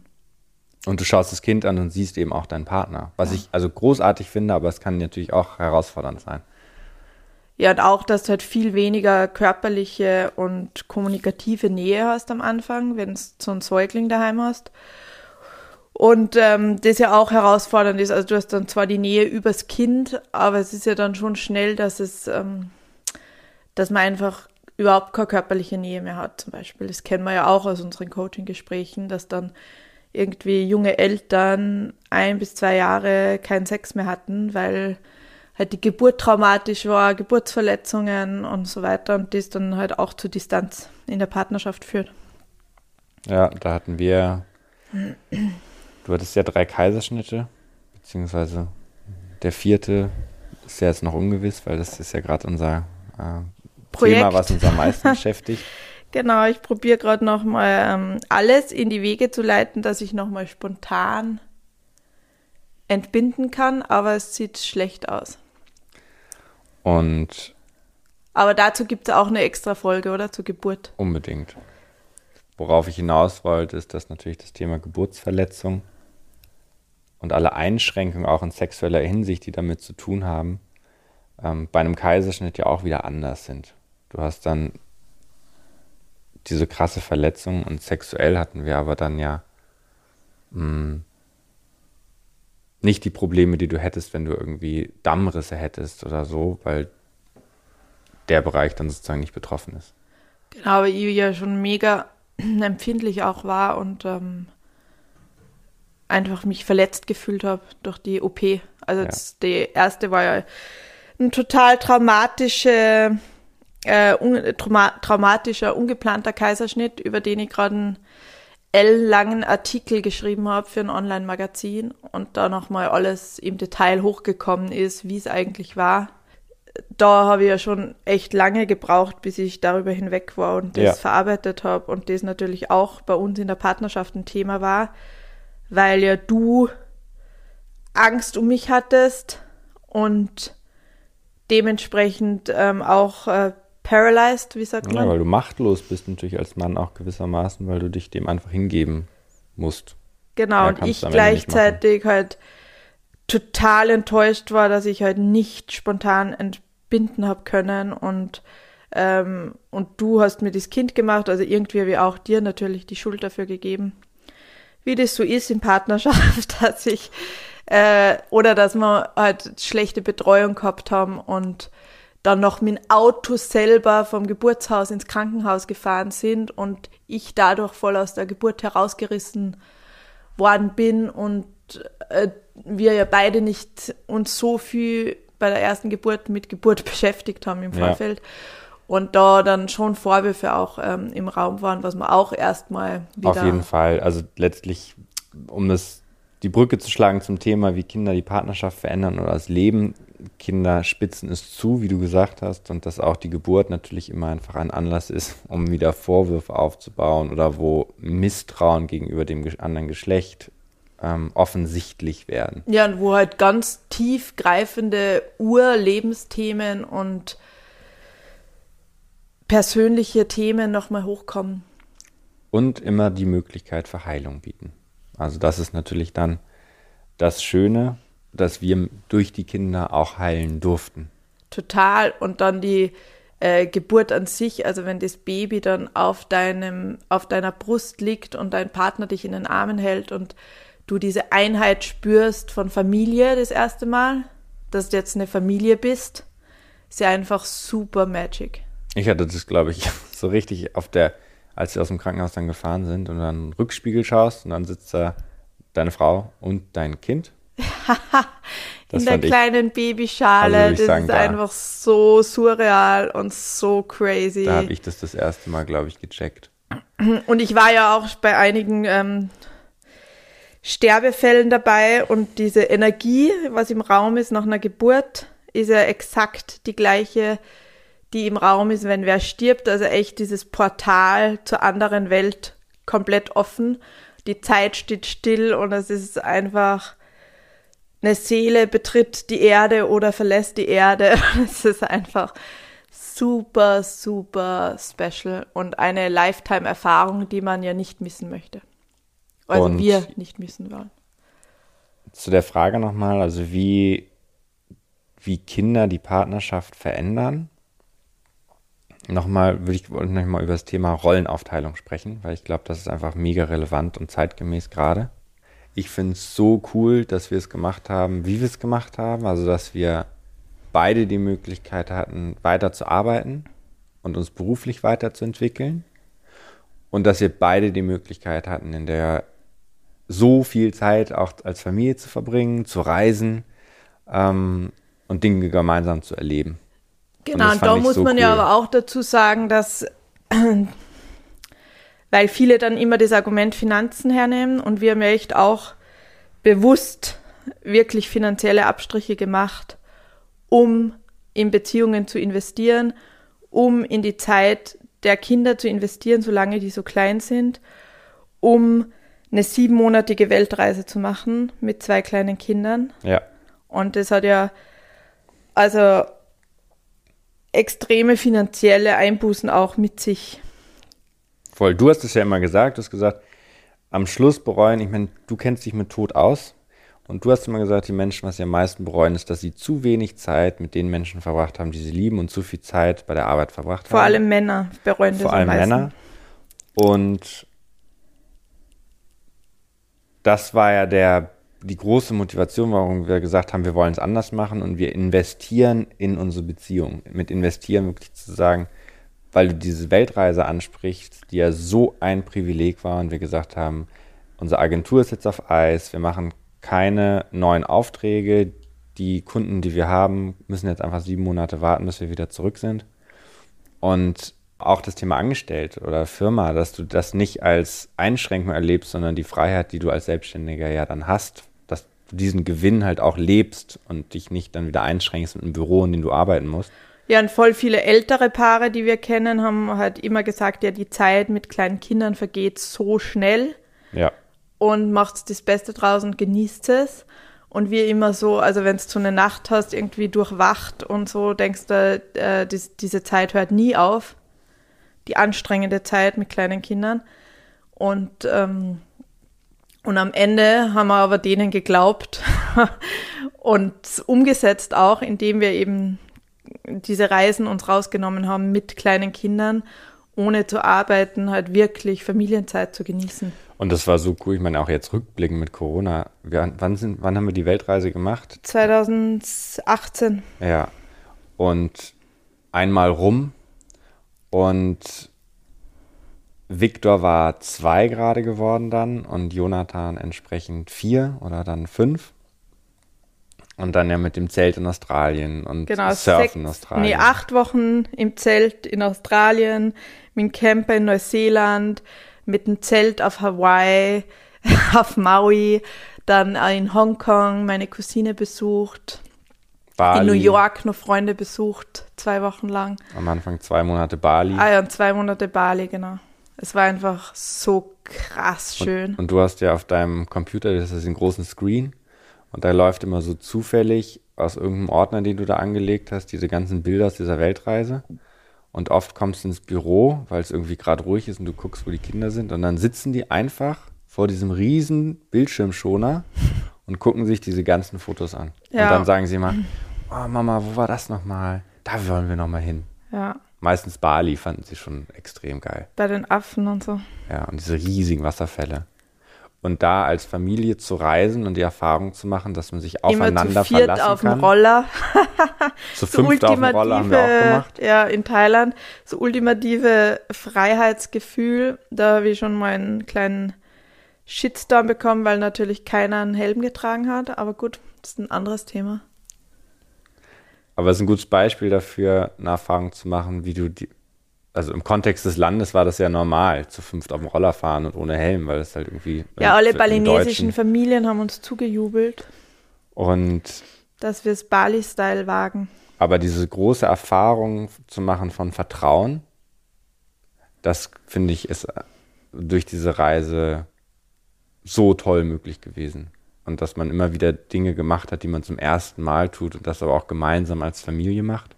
Und du schaust das Kind an und siehst eben auch deinen Partner. Was ja. ich also großartig finde, aber es kann natürlich auch herausfordernd sein. Ja, und auch, dass du halt viel weniger körperliche und kommunikative Nähe hast am Anfang, wenn du so einen Säugling daheim hast. Und ähm, das ja auch herausfordernd ist. Also du hast dann zwar die Nähe übers Kind, aber es ist ja dann schon schnell, dass es ähm, dass man einfach überhaupt keine körperliche Nähe mehr hat, zum Beispiel. Das kennen wir ja auch aus unseren Coaching-Gesprächen, dass dann irgendwie junge Eltern ein bis zwei Jahre keinen Sex mehr hatten, weil halt die Geburt traumatisch war, Geburtsverletzungen und so weiter und das dann halt auch zur Distanz in der Partnerschaft führt. Ja, da hatten wir, du hattest ja drei Kaiserschnitte, beziehungsweise der vierte ist ja jetzt noch ungewiss, weil das ist ja gerade unser äh, Projekt. Thema, was uns am meisten [LAUGHS] beschäftigt. Genau, ich probiere gerade nochmal ähm, alles in die Wege zu leiten, dass ich nochmal spontan entbinden kann, aber es sieht schlecht aus. Und. Aber dazu gibt es auch eine extra Folge, oder? Zur Geburt. Unbedingt. Worauf ich hinaus wollte, ist, dass natürlich das Thema Geburtsverletzung und alle Einschränkungen auch in sexueller Hinsicht, die damit zu tun haben, ähm, bei einem Kaiserschnitt ja auch wieder anders sind. Du hast dann diese krasse Verletzung und sexuell hatten wir aber dann ja mh, hm, nicht die Probleme, die du hättest, wenn du irgendwie Dammrisse hättest oder so, weil der Bereich dann sozusagen nicht betroffen ist. Genau, weil ich ja schon mega [CLEARS THROAT] empfindlich auch war und ähm, einfach mich verletzt gefühlt habe durch die OP. Also ja. die erste war ja ein total traumatische äh, un, trauma traumatischer, ungeplanter Kaiserschnitt, über den ich gerade einen L-langen Artikel geschrieben habe für ein Online-Magazin und da nochmal alles im Detail hochgekommen ist, wie es eigentlich war. Da habe ich ja schon echt lange gebraucht, bis ich darüber hinweg war und das ja. verarbeitet habe und das natürlich auch bei uns in der Partnerschaft ein Thema war, weil ja du Angst um mich hattest und dementsprechend ähm, auch äh, paralyzed, wie sagt man? Ja, weil du machtlos bist natürlich als Mann auch gewissermaßen, weil du dich dem einfach hingeben musst. Genau, und ich gleichzeitig halt total enttäuscht war, dass ich halt nicht spontan entbinden habe können und ähm, und du hast mir das Kind gemacht, also irgendwie habe ich auch dir natürlich die Schuld dafür gegeben. Wie das so ist in Partnerschaft, [LAUGHS] dass ich äh, oder dass wir halt schlechte Betreuung gehabt haben und dann noch mit dem Auto selber vom Geburtshaus ins Krankenhaus gefahren sind und ich dadurch voll aus der Geburt herausgerissen worden bin und äh, wir ja beide nicht uns so viel bei der ersten Geburt mit Geburt [LAUGHS] beschäftigt haben im Vorfeld. Ja. Und da dann schon Vorwürfe auch ähm, im Raum waren, was man auch erstmal wieder. Auf jeden Fall. Also letztlich, um das, die Brücke zu schlagen zum Thema, wie Kinder die Partnerschaft verändern oder das Leben, Kinder spitzen es zu, wie du gesagt hast, und dass auch die Geburt natürlich immer einfach ein Anlass ist, um wieder Vorwürfe aufzubauen oder wo Misstrauen gegenüber dem anderen Geschlecht ähm, offensichtlich werden. Ja, und wo halt ganz tiefgreifende Urlebensthemen und persönliche Themen nochmal hochkommen. Und immer die Möglichkeit für Heilung bieten. Also das ist natürlich dann das Schöne, dass wir durch die Kinder auch heilen durften. Total. Und dann die äh, Geburt an sich, also wenn das Baby dann auf deinem, auf deiner Brust liegt und dein Partner dich in den Armen hält und du diese Einheit spürst von Familie das erste Mal, dass du jetzt eine Familie bist, ist ja einfach super Magic. Ich hatte das, glaube ich, [LAUGHS] so richtig auf der, als sie aus dem Krankenhaus dann gefahren sind und dann Rückspiegel schaust und dann sitzt da deine Frau und dein Kind. In der kleinen Babyschale. Also das sagen, ist da, einfach so surreal und so crazy. Da habe ich das das erste Mal, glaube ich, gecheckt. Und ich war ja auch bei einigen ähm, Sterbefällen dabei und diese Energie, was im Raum ist nach einer Geburt, ist ja exakt die gleiche, die im Raum ist, wenn wer stirbt. Also echt dieses Portal zur anderen Welt komplett offen. Die Zeit steht still und es ist einfach eine Seele betritt die Erde oder verlässt die Erde. [LAUGHS] Es ist einfach super, super special und eine Lifetime-Erfahrung, die man ja nicht missen möchte. Also und wir nicht missen wollen. Zu der Frage nochmal, also wie, wie Kinder die Partnerschaft verändern. Nochmal würde ich nochmal über das Thema Rollenaufteilung sprechen, weil ich glaube, das ist einfach mega relevant und zeitgemäß gerade. Ich finde es so cool, dass wir es gemacht haben, wie wir es gemacht haben. Also, dass wir beide die Möglichkeit hatten, weiterzuarbeiten und uns beruflich weiterzuentwickeln. Und dass wir beide die Möglichkeit hatten, in der so viel Zeit auch als Familie zu verbringen, zu reisen ähm, und Dinge gemeinsam zu erleben. Genau, und, und da muss so man cool. ja aber auch dazu sagen, dass weil viele dann immer das Argument Finanzen hernehmen und wir haben ja echt auch bewusst wirklich finanzielle Abstriche gemacht, um in Beziehungen zu investieren, um in die Zeit der Kinder zu investieren, solange die so klein sind, um eine siebenmonatige Weltreise zu machen mit zwei kleinen Kindern. Ja. Und das hat ja also extreme finanzielle Einbußen auch mit sich Voll. Du hast es ja immer gesagt, du hast gesagt, am Schluss bereuen, ich meine, du kennst dich mit Tod aus. Und du hast immer gesagt, die Menschen, was sie am meisten bereuen, ist, dass sie zu wenig Zeit mit den Menschen verbracht haben, die sie lieben und zu viel Zeit bei der Arbeit verbracht Vor haben. Vor allem Männer bereuen das Vor allem Männer. Und das war ja der, die große Motivation, warum wir gesagt haben, wir wollen es anders machen und wir investieren in unsere Beziehung. Mit investieren wirklich zu sagen, weil du diese Weltreise ansprichst, die ja so ein Privileg war und wir gesagt haben, unsere Agentur ist jetzt auf Eis, wir machen keine neuen Aufträge, die Kunden, die wir haben, müssen jetzt einfach sieben Monate warten, bis wir wieder zurück sind. Und auch das Thema Angestellt oder Firma, dass du das nicht als Einschränkung erlebst, sondern die Freiheit, die du als Selbstständiger ja dann hast, dass du diesen Gewinn halt auch lebst und dich nicht dann wieder einschränkst mit einem Büro, in dem du arbeiten musst. Ja, und voll viele ältere Paare, die wir kennen, haben halt immer gesagt, ja, die Zeit mit kleinen Kindern vergeht so schnell. Ja. Und macht das Beste draus und genießt es. Und wir immer so, also wenn du so eine Nacht hast, irgendwie durchwacht und so, denkst du, äh, dies, diese Zeit hört nie auf. Die anstrengende Zeit mit kleinen Kindern. Und, ähm, und am Ende haben wir aber denen geglaubt [LAUGHS] und umgesetzt auch, indem wir eben diese Reisen uns rausgenommen haben mit kleinen Kindern, ohne zu arbeiten, halt wirklich Familienzeit zu genießen. Und das war so cool. Ich meine, auch jetzt rückblickend mit Corona. Wir, wann, sind, wann haben wir die Weltreise gemacht? 2018. Ja. Und einmal rum. Und Victor war zwei gerade geworden dann und Jonathan entsprechend vier oder dann fünf. Und dann ja mit dem Zelt in Australien und genau, Surfen sechs, in Australien. Nee, acht Wochen im Zelt in Australien, mit dem Camper in Neuseeland, mit dem Zelt auf Hawaii, [LAUGHS] auf Maui, dann in Hongkong meine Cousine besucht, Bali. in New York noch Freunde besucht, zwei Wochen lang. Am Anfang zwei Monate Bali. Ah ja, und zwei Monate Bali, genau. Es war einfach so krass schön. Und, und du hast ja auf deinem Computer, das ist ein großen Screen, und da läuft immer so zufällig aus irgendeinem Ordner, den du da angelegt hast, diese ganzen Bilder aus dieser Weltreise. Und oft kommst du ins Büro, weil es irgendwie gerade ruhig ist und du guckst, wo die Kinder sind. Und dann sitzen die einfach vor diesem riesen Bildschirmschoner und gucken sich diese ganzen Fotos an. Ja. Und dann sagen sie immer, oh Mama, wo war das nochmal? Da wollen wir nochmal hin. Ja. Meistens Bali fanden sie schon extrem geil. Bei den Affen und so. Ja, und diese riesigen Wasserfälle. Und da als Familie zu reisen und die Erfahrung zu machen, dass man sich aufeinander Immer zu viert verlassen auf dem kann. Roller. [LAUGHS] Zu fünft auf dem Roller haben wir auch gemacht. Ja, in Thailand. So ultimative Freiheitsgefühl. Da habe ich schon mal einen kleinen Shitstorm bekommen, weil natürlich keiner einen Helm getragen hat. Aber gut, das ist ein anderes Thema. Aber es ist ein gutes Beispiel dafür, eine Erfahrung zu machen, wie du die, also im Kontext des Landes war das ja normal, zu fünft auf dem Roller fahren und ohne Helm, weil das halt irgendwie. Ja, äh, alle balinesischen Familien haben uns zugejubelt, Und dass wir es Bali-Style wagen. Aber diese große Erfahrung zu machen von Vertrauen, das finde ich ist äh, durch diese Reise so toll möglich gewesen. Und dass man immer wieder Dinge gemacht hat, die man zum ersten Mal tut und das aber auch gemeinsam als Familie macht.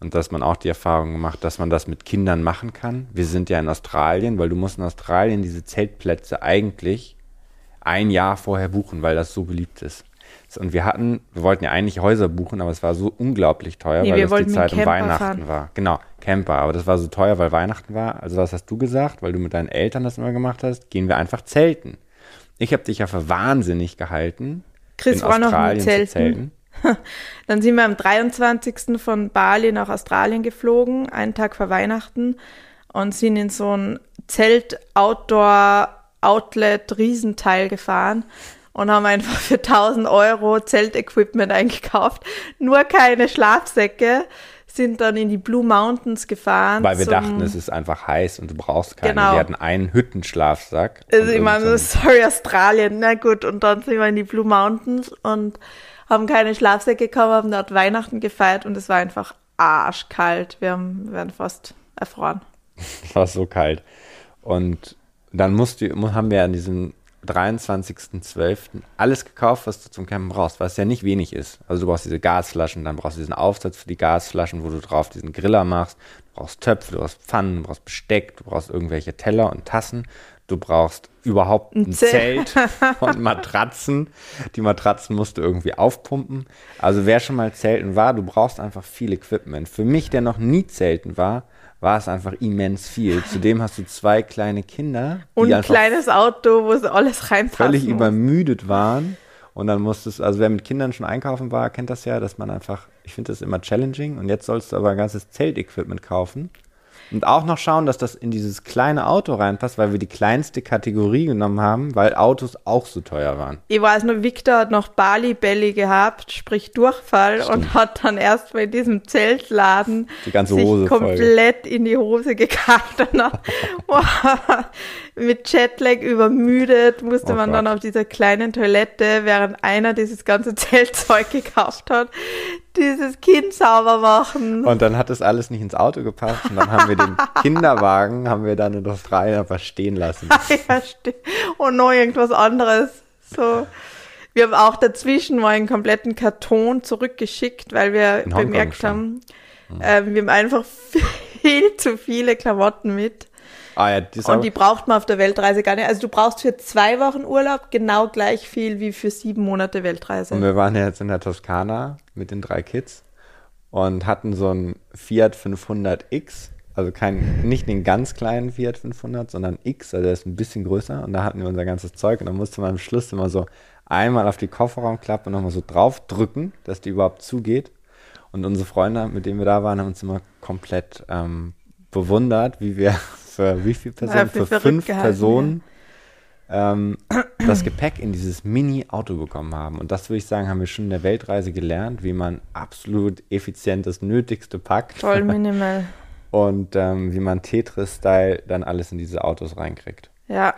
Und dass man auch die Erfahrung gemacht, dass man das mit Kindern machen kann. Wir sind ja in Australien, weil du musst in Australien diese Zeltplätze eigentlich ein Jahr vorher buchen, weil das so beliebt ist. Und wir hatten, wir wollten ja eigentlich Häuser buchen, aber es war so unglaublich teuer, Nee, weil das die Zeit um Weihnachten fahren. war. Genau, Camper, aber das war so teuer, weil Weihnachten war. Also was hast du gesagt, weil du mit deinen Eltern das immer gemacht hast? Gehen wir einfach zelten. Ich habe dich ja für wahnsinnig gehalten, Chris in war noch Australien zu Zelten. zelten. [LAUGHS] Dann sind wir am 23. von Bali nach Australien geflogen, einen Tag vor Weihnachten, und sind in so ein Zelt-Outdoor-Outlet-Riesenteil gefahren und haben einfach für 1000 Euro Zeltequipment eingekauft. Nur keine Schlafsäcke, sind dann in die Blue Mountains gefahren. Weil wir dachten, es ist einfach heiß und du brauchst keinen. Genau. Wir hatten einen Hüttenschlafsack. Also ich meine, sorry Australien, na gut, und dann sind wir in die Blue Mountains und haben keine Schlafsäcke gehabt, haben dort Weihnachten gefeiert und es war einfach arschkalt. Wir, haben, wir waren fast erfroren. Es [LAUGHS] war so kalt. Und dann musst du, mu- haben wir an diesem 23.12. alles gekauft, was du zum Campen brauchst, was ja nicht wenig ist. Also du brauchst diese Gasflaschen, dann brauchst du diesen Aufsatz für die Gasflaschen, wo du drauf diesen Griller machst. Du brauchst Töpfe, du brauchst Pfannen, du brauchst Besteck, du brauchst irgendwelche Teller und Tassen. Du brauchst überhaupt ein, Ein Zelt. Zelt und Matratzen. Die Matratzen musst du irgendwie aufpumpen. Also wer schon mal zelten war, du brauchst einfach viel Equipment. Für mich, der noch nie zelten war, war es einfach immens viel. Zudem hast du zwei kleine Kinder, Und ein kleines Auto, wo so alles reinpasst. völlig übermüdet waren. Und dann musstest, also wer mit Kindern schon einkaufen war, kennt das ja, dass man einfach, ich finde das immer challenging. Und jetzt sollst du aber ein ganzes Zeltequipment kaufen. Und auch noch schauen, dass das in dieses kleine Auto reinpasst, weil wir die kleinste Kategorie genommen haben, weil Autos auch so teuer waren. Ich weiß nur, Victor hat noch Bali-Belly gehabt, sprich Durchfall, und hat dann erst bei diesem Zeltladen Die ganze sich Hose voll. komplett in die Hose gekackt und [LAUGHS] dann, mit Jetlag übermüdet musste Oh man dann Gott. auf dieser kleinen Toilette, während einer dieses ganze [LAUGHS] Zeltzeug gekauft hat, dieses Kind sauber machen. Und dann hat das alles nicht ins Auto gepasst. Und dann haben wir den [LAUGHS] Kinderwagen, haben wir dann in Australien einfach stehen lassen. [LAUGHS] ja, stimmt. Und noch irgendwas anderes. So. Wir haben auch dazwischen mal einen kompletten Karton zurückgeschickt, weil wir bemerkt haben, ähm, wir haben einfach [LAUGHS] viel zu viele Klamotten mit. Ah ja, ist Und die braucht man auf der Weltreise gar nicht. Also du brauchst für zwei Wochen Urlaub genau gleich viel wie für sieben Monate Weltreise. Und wir waren ja jetzt in der Toskana mit den drei Kids und hatten so einen Fiat 500X, also kein, nicht den ganz kleinen Fiat 500, sondern X, also der ist ein bisschen größer und da hatten wir unser ganzes Zeug und dann musste man am Schluss immer so einmal auf die Kofferraumklappe und nochmal so drauf drücken, dass die überhaupt zugeht. Und unsere Freunde, mit denen wir da waren, haben uns immer komplett ähm, bewundert, wie wir für wie viele Personen? Ja, für für fünf Personen ähm, das Gepäck in dieses Mini-Auto bekommen haben. Und das würde ich sagen, haben wir schon in der Weltreise gelernt, wie man absolut effizient das Nötigste packt Voll [LAUGHS] minimal. und ähm, wie man Tetris-Style dann alles in diese Autos reinkriegt. Ja.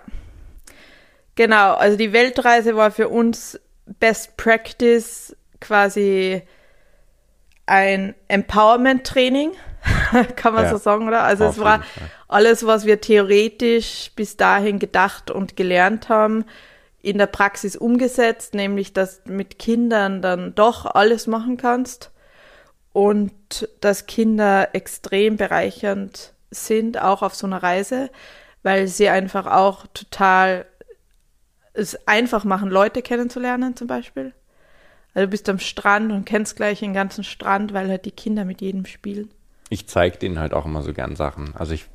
Genau, also die Weltreise war für uns Best Practice quasi ein Empowerment-Training, [LAUGHS] kann man Ja, so sagen, oder? Also es war alles, was wir theoretisch bis dahin gedacht und gelernt haben, in der Praxis umgesetzt, nämlich dass du mit Kindern dann doch alles machen kannst und dass Kinder extrem bereichernd sind, auch auf so einer Reise, weil sie einfach auch total es einfach machen, Leute kennenzulernen zum Beispiel. Also du bist am Strand und kennst gleich den ganzen Strand, weil halt die Kinder mit jedem spielen. Ich zeige denen halt auch immer so gern Sachen. Also ich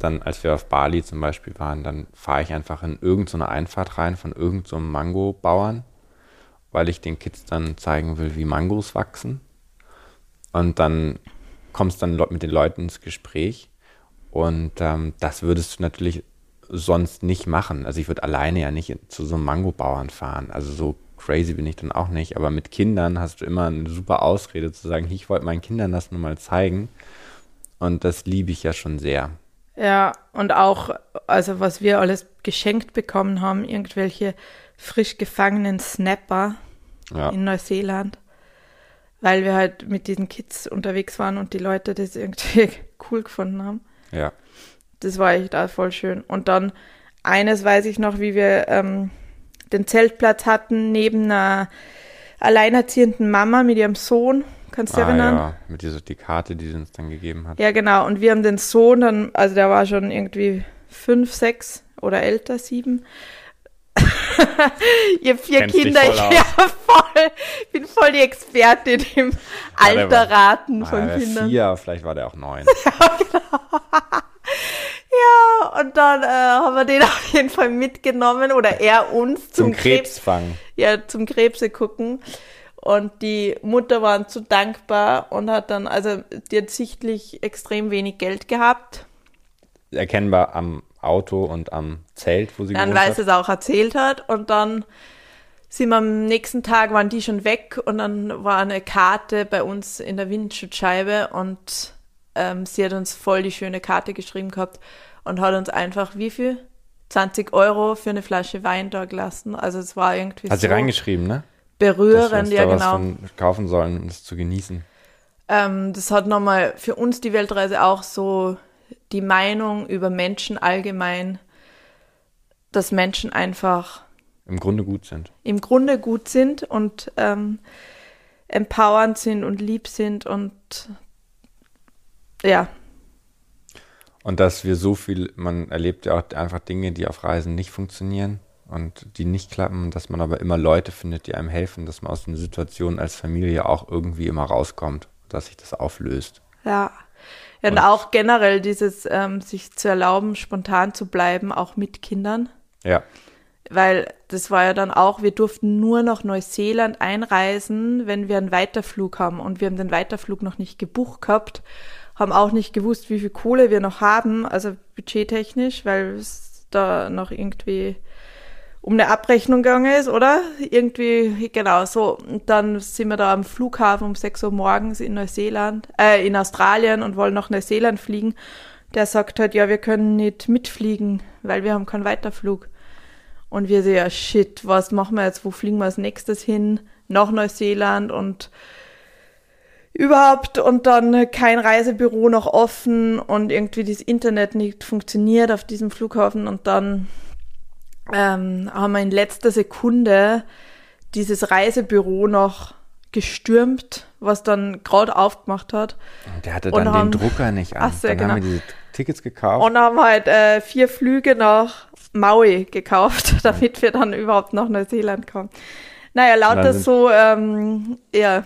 dann, als wir auf Bali zum Beispiel waren, dann fahre ich einfach in irgendeine so Einfahrt rein von irgendeinem so Mango-Bauern, weil ich den Kids dann zeigen will, wie Mangos wachsen. Und dann kommst dann mit den Leuten ins Gespräch. Und ähm, das würdest du natürlich sonst nicht machen. Also ich würde alleine ja nicht zu so einem Mango-Bauern fahren. Also so crazy bin ich dann auch nicht. Aber mit Kindern hast du immer eine super Ausrede zu sagen, ich wollte meinen Kindern das nur mal zeigen. Und das liebe ich ja schon sehr. Ja, und auch, also was wir alles geschenkt bekommen haben, irgendwelche frisch gefangenen Snapper ja. in Neuseeland, weil wir halt mit diesen Kids unterwegs waren und die Leute das irgendwie [LAUGHS] cool gefunden haben. Ja. Das war echt auch voll schön. Und dann eines weiß ich noch, wie wir ähm, den Zeltplatz hatten neben einer alleinerziehenden Mama mit ihrem Sohn Kannst du ah, erinnern? Ja, mit dieser die Karte, die sie uns dann gegeben hat. Ja, genau. Und wir haben den Sohn dann, also der war schon irgendwie fünf, sechs oder älter, sieben. [LAUGHS] Ihr vier Kennst Kinder, ich ja, voll, bin voll die Expertin im ja, Alterraten war, von Kindern. Vier, vielleicht war der auch neun. [LAUGHS] ja, genau. Ja, und dann äh, haben wir den [LAUGHS] auf jeden Fall mitgenommen oder er uns zum, zum Krebsfang. Krebs, ja, zum Krebse gucken. Und die Mutter war zu dankbar und hat dann, also die hat sichtlich extrem wenig Geld gehabt. Erkennbar am Auto und am Zelt, wo sie Dann, weil sie es auch erzählt hat. Und dann sind wir am nächsten Tag, waren die schon weg und dann war eine Karte bei uns in der Windschutzscheibe und ähm, sie hat uns voll die schöne Karte geschrieben gehabt und hat uns einfach wie viel? 20 Euro für eine Flasche Wein da gelassen. Also es war irgendwie Hat so. sie reingeschrieben, ne? berührend, ja genau. Was kaufen sollen, um das zu genießen. Ähm, das hat nochmal für uns die Weltreise auch so die Meinung über Menschen allgemein, dass Menschen einfach im Grunde gut sind. Im Grunde gut sind und ähm, empowernd sind und lieb sind und ja. Und dass wir so viel, man erlebt ja auch einfach Dinge, die auf Reisen nicht funktionieren und die nicht klappen, dass man aber immer Leute findet, die einem helfen, dass man aus den Situationen als Familie auch irgendwie immer rauskommt, dass sich das auflöst. Ja. ja und, und auch generell dieses, ähm, sich zu erlauben, spontan zu bleiben, auch mit Kindern. Ja. Weil das war ja dann auch, wir durften nur nach Neuseeland einreisen, wenn wir einen Weiterflug haben. Und wir haben den Weiterflug noch nicht gebucht gehabt, haben auch nicht gewusst, wie viel Kohle wir noch haben, also budgettechnisch, weil es da noch irgendwie um eine Abrechnung gegangen ist, oder? Irgendwie, genau, so. Und dann sind wir da am Flughafen um 6 Uhr morgens in Neuseeland, äh, in Australien und wollen nach Neuseeland fliegen. Der sagt halt, ja, wir können nicht mitfliegen, weil wir haben keinen Weiterflug. Und wir so, ja, shit, was machen wir jetzt? Wo fliegen wir als nächstes hin? Nach Neuseeland und überhaupt und dann kein Reisebüro noch offen und irgendwie das Internet nicht funktioniert auf diesem Flughafen und dann ähm, haben wir in letzter Sekunde dieses Reisebüro noch gestürmt, was dann gerade aufgemacht hat. Der hatte dann haben, den Drucker nicht an. So, dann genau. haben wir diese Tickets gekauft. Und haben halt äh, vier Flüge nach Maui gekauft, [LAUGHS] damit wir dann überhaupt nach Neuseeland kommen. Naja, lauter so, ähm, ja,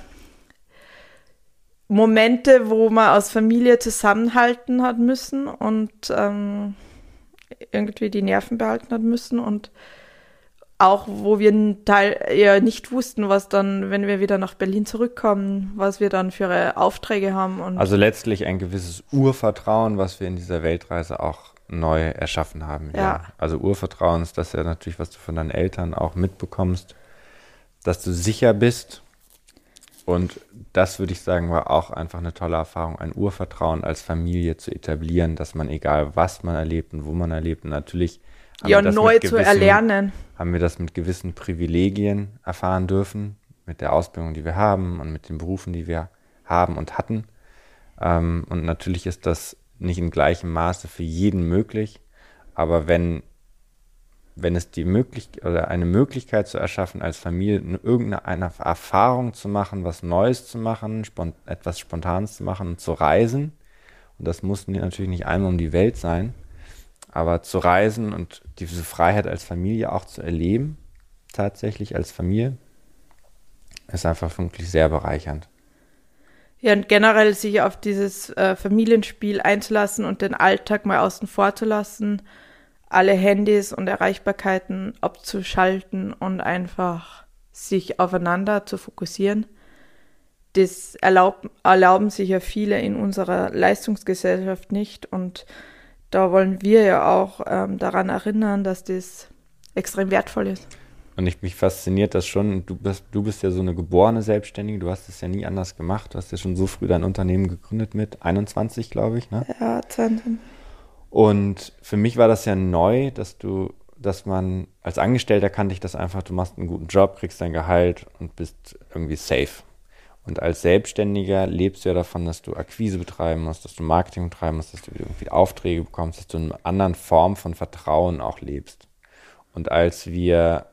Momente, wo man als Familie zusammenhalten hat müssen und ähm, irgendwie die Nerven behalten hat müssen und auch wo wir einen Teil ja nicht wussten, was dann, wenn wir wieder nach Berlin zurückkommen, was wir dann für Aufträge haben. Also letztlich ein gewisses Urvertrauen, was wir in dieser Weltreise auch neu erschaffen haben. Ja. ja. Also Urvertrauen ist das ja natürlich, was du von deinen Eltern auch mitbekommst, dass du sicher bist und das würde ich sagen, war auch einfach eine tolle Erfahrung, ein Urvertrauen als Familie zu etablieren, dass man egal was man erlebt und wo man erlebt, und natürlich ja, neu gewissen, zu erlernen. Haben wir das mit gewissen Privilegien erfahren dürfen, mit der Ausbildung, die wir haben und mit den Berufen, die wir haben und hatten. Ähm, und natürlich ist das nicht in gleichem Maße für jeden möglich, aber wenn wenn es die Möglichkeit oder eine Möglichkeit zu erschaffen, als Familie irgendeine Erfahrung zu machen, was Neues zu machen, spont etwas Spontanes zu machen und zu reisen, und das muss natürlich nicht einmal um die Welt sein, aber zu reisen und diese Freiheit als Familie auch zu erleben, tatsächlich als Familie, ist einfach wirklich sehr bereichernd. Ja, und generell sich auf dieses äh, Familienspiel einzulassen und den Alltag mal außen vor zu lassen, alle Handys und Erreichbarkeiten abzuschalten und einfach sich aufeinander zu fokussieren. Das erlaub, erlauben sich ja viele in unserer Leistungsgesellschaft nicht und da wollen wir ja auch ähm, daran erinnern, dass das extrem wertvoll ist. Und ich, mich fasziniert das schon. Du bist, du bist ja so eine geborene Selbstständige. Du hast es ja nie anders gemacht. Du hast ja schon so früh dein Unternehmen gegründet mit 21, glaube ich. Ne? Ja, 20. Und für mich war das ja neu, dass du, dass man als Angestellter kannte ich das einfach, du machst einen guten Job, kriegst dein Gehalt und bist irgendwie safe. Und als Selbstständiger lebst du ja davon, dass du Akquise betreiben musst, dass du Marketing betreiben musst, dass du irgendwie Aufträge bekommst, dass du in einer anderen Form von Vertrauen auch lebst. Und als wir,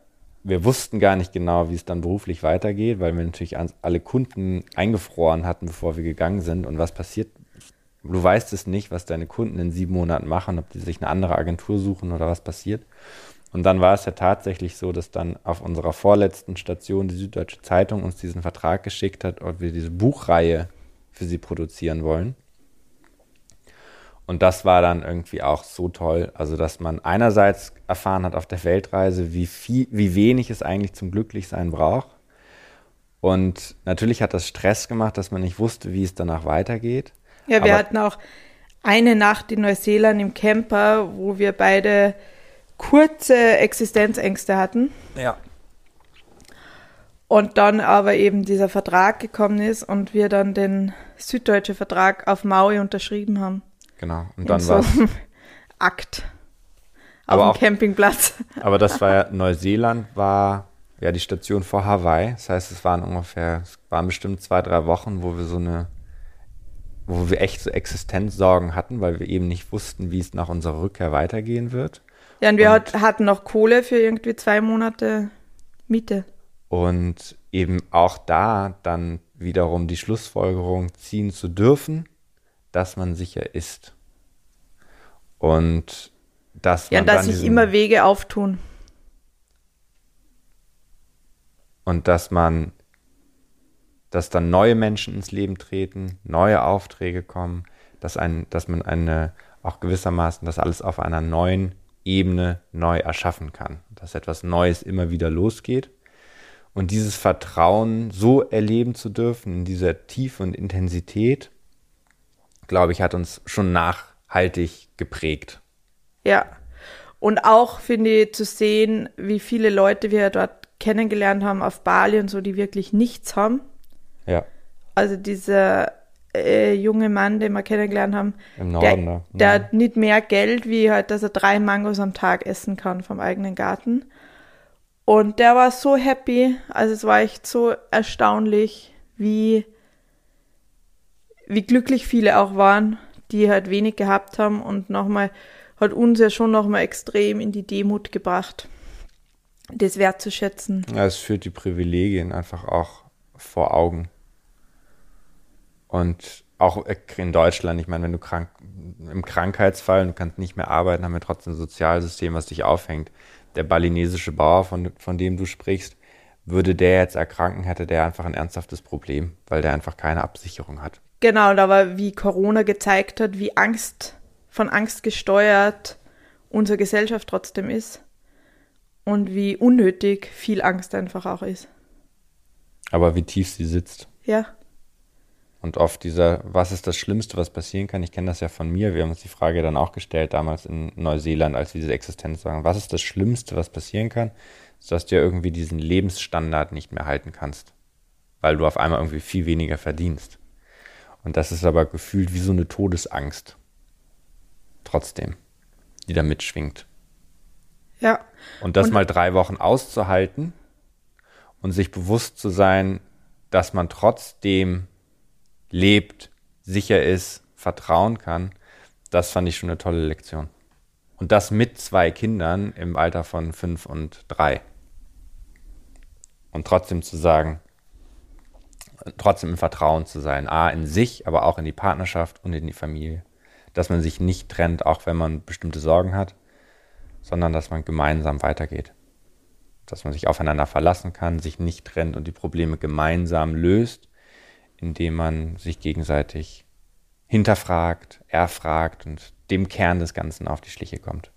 wir wussten gar nicht genau, wie es dann beruflich weitergeht, weil wir natürlich alle Kunden eingefroren hatten, bevor wir gegangen sind. Und was passiert? Du weißt es nicht, was deine Kunden in sieben Monaten machen, ob die sich eine andere Agentur suchen oder was passiert. Und dann war es ja tatsächlich so, dass dann auf unserer vorletzten Station die Süddeutsche Zeitung uns diesen Vertrag geschickt hat, ob wir diese Buchreihe für sie produzieren wollen. Und das war dann irgendwie auch so toll. Also, dass man einerseits erfahren hat auf der Weltreise, wie, viel, wie wenig es eigentlich zum Glücklichsein braucht. Und natürlich hat das Stress gemacht, dass man nicht wusste, wie es danach weitergeht. Ja, wir Aber hatten auch eine Nacht in Neuseeland im Camper, wo wir beide kurze Existenzängste hatten. Ja. Und dann aber eben dieser Vertrag gekommen ist und wir dann den Süddeutsche Vertrag auf Maui unterschrieben haben. Genau. Und dann war so [LAUGHS] Akt auf aber dem Campingplatz. Aber das war ja, [LAUGHS] Neuseeland war ja die Station vor Hawaii. Das heißt, es waren ungefähr, es waren bestimmt zwei, drei Wochen, wo wir so eine, wo wir echt so Existenzsorgen hatten, weil wir eben nicht wussten, wie es nach unserer Rückkehr weitergehen wird. Ja, und wir und, hatten noch Kohle für irgendwie zwei Monate Miete. Und eben auch da dann wiederum die Schlussfolgerung ziehen zu dürfen, dass man sicher ist. Und dass ja, man. Ja, dass sich immer Wege auftun. Und dass man, dass dann neue Menschen ins Leben treten, neue Aufträge kommen, dass, ein, dass man eine, auch gewissermaßen das alles auf einer neuen Ebene neu erschaffen kann. Dass etwas Neues immer wieder losgeht. Und dieses Vertrauen so erleben zu dürfen, in dieser Tiefe und Intensität, glaube ich, hat uns schon nachhaltig geprägt. Ja. Und auch finde ich zu sehen, wie viele Leute wir dort kennengelernt haben auf Bali und so, die wirklich nichts haben. Ja. Also dieser äh, junge Mann, den wir kennengelernt haben, Norden, der, der hat nicht mehr Geld, wie halt, dass er drei Mangos am Tag essen kann vom eigenen Garten. Und der war so happy, also es war echt so erstaunlich, wie, wie glücklich viele auch waren, die halt wenig gehabt haben und nochmal, hat uns ja schon nochmal extrem in die Demut gebracht, das wertzuschätzen. Ja, es führt die Privilegien einfach auch vor Augen. Und auch in Deutschland, ich meine, wenn du krank, im Krankheitsfall, du kannst nicht mehr arbeiten, haben wir trotzdem ein Sozialsystem, was dich aufhängt. Der balinesische Bauer, von, von dem du sprichst, würde der jetzt erkranken, hätte der einfach ein ernsthaftes Problem, weil der einfach keine Absicherung hat. Genau, aber wie Corona gezeigt hat, wie Angst, von Angst gesteuert unsere Gesellschaft trotzdem ist und wie unnötig viel Angst einfach auch ist. Aber wie tief sie sitzt. Ja. Und oft dieser, was ist das Schlimmste, was passieren kann? Ich kenne das ja von mir. Wir haben uns die Frage dann auch gestellt, damals in Neuseeland, als wir diese Existenz sagen. Was ist das Schlimmste, was passieren kann? Dass du ja irgendwie diesen Lebensstandard nicht mehr halten kannst. Weil du auf einmal irgendwie viel weniger verdienst. Und das ist aber gefühlt wie so eine Todesangst. Trotzdem, die da mitschwingt. Ja. Und das und mal drei Wochen auszuhalten und sich bewusst zu sein, dass man trotzdem lebt, sicher ist, vertrauen kann, das fand ich schon eine tolle Lektion. Und das mit zwei Kindern im Alter von fünf und drei. Und trotzdem zu sagen, trotzdem im Vertrauen zu sein. A, in sich, aber auch in die Partnerschaft und in die Familie. Dass man sich nicht trennt, auch wenn man bestimmte Sorgen hat, sondern dass man gemeinsam weitergeht. Dass man sich aufeinander verlassen kann, sich nicht trennt und die Probleme gemeinsam löst indem man sich gegenseitig hinterfragt, erfragt und dem Kern des Ganzen auf die Schliche kommt.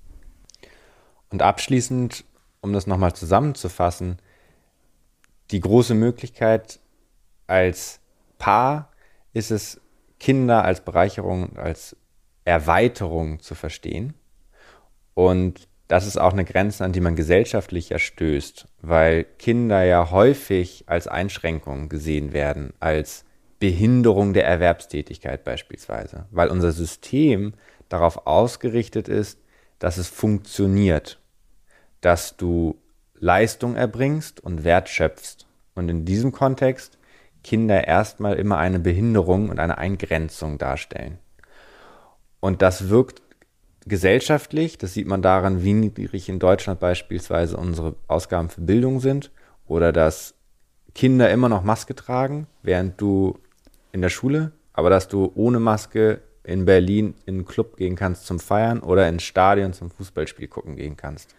Und abschließend, um das nochmal zusammenzufassen, die große Möglichkeit als Paar ist es, Kinder als Bereicherung, als Erweiterung zu verstehen. Und das ist auch eine Grenze, an die man gesellschaftlich erstößt, weil Kinder ja häufig als Einschränkung gesehen werden, als Behinderung der Erwerbstätigkeit beispielsweise, weil unser System darauf ausgerichtet ist, dass es funktioniert, dass du Leistung erbringst und Wert schöpfst. Und in diesem Kontext Kinder erstmal immer eine Behinderung und eine Eingrenzung darstellen. Und das wirkt gesellschaftlich, das sieht man daran, wie niedrig in Deutschland beispielsweise unsere Ausgaben für Bildung sind oder dass Kinder immer noch Maske tragen, während du in der Schule, aber dass du ohne Maske in Berlin in einen Club gehen kannst zum Feiern oder ins Stadion zum Fußballspiel gucken gehen kannst.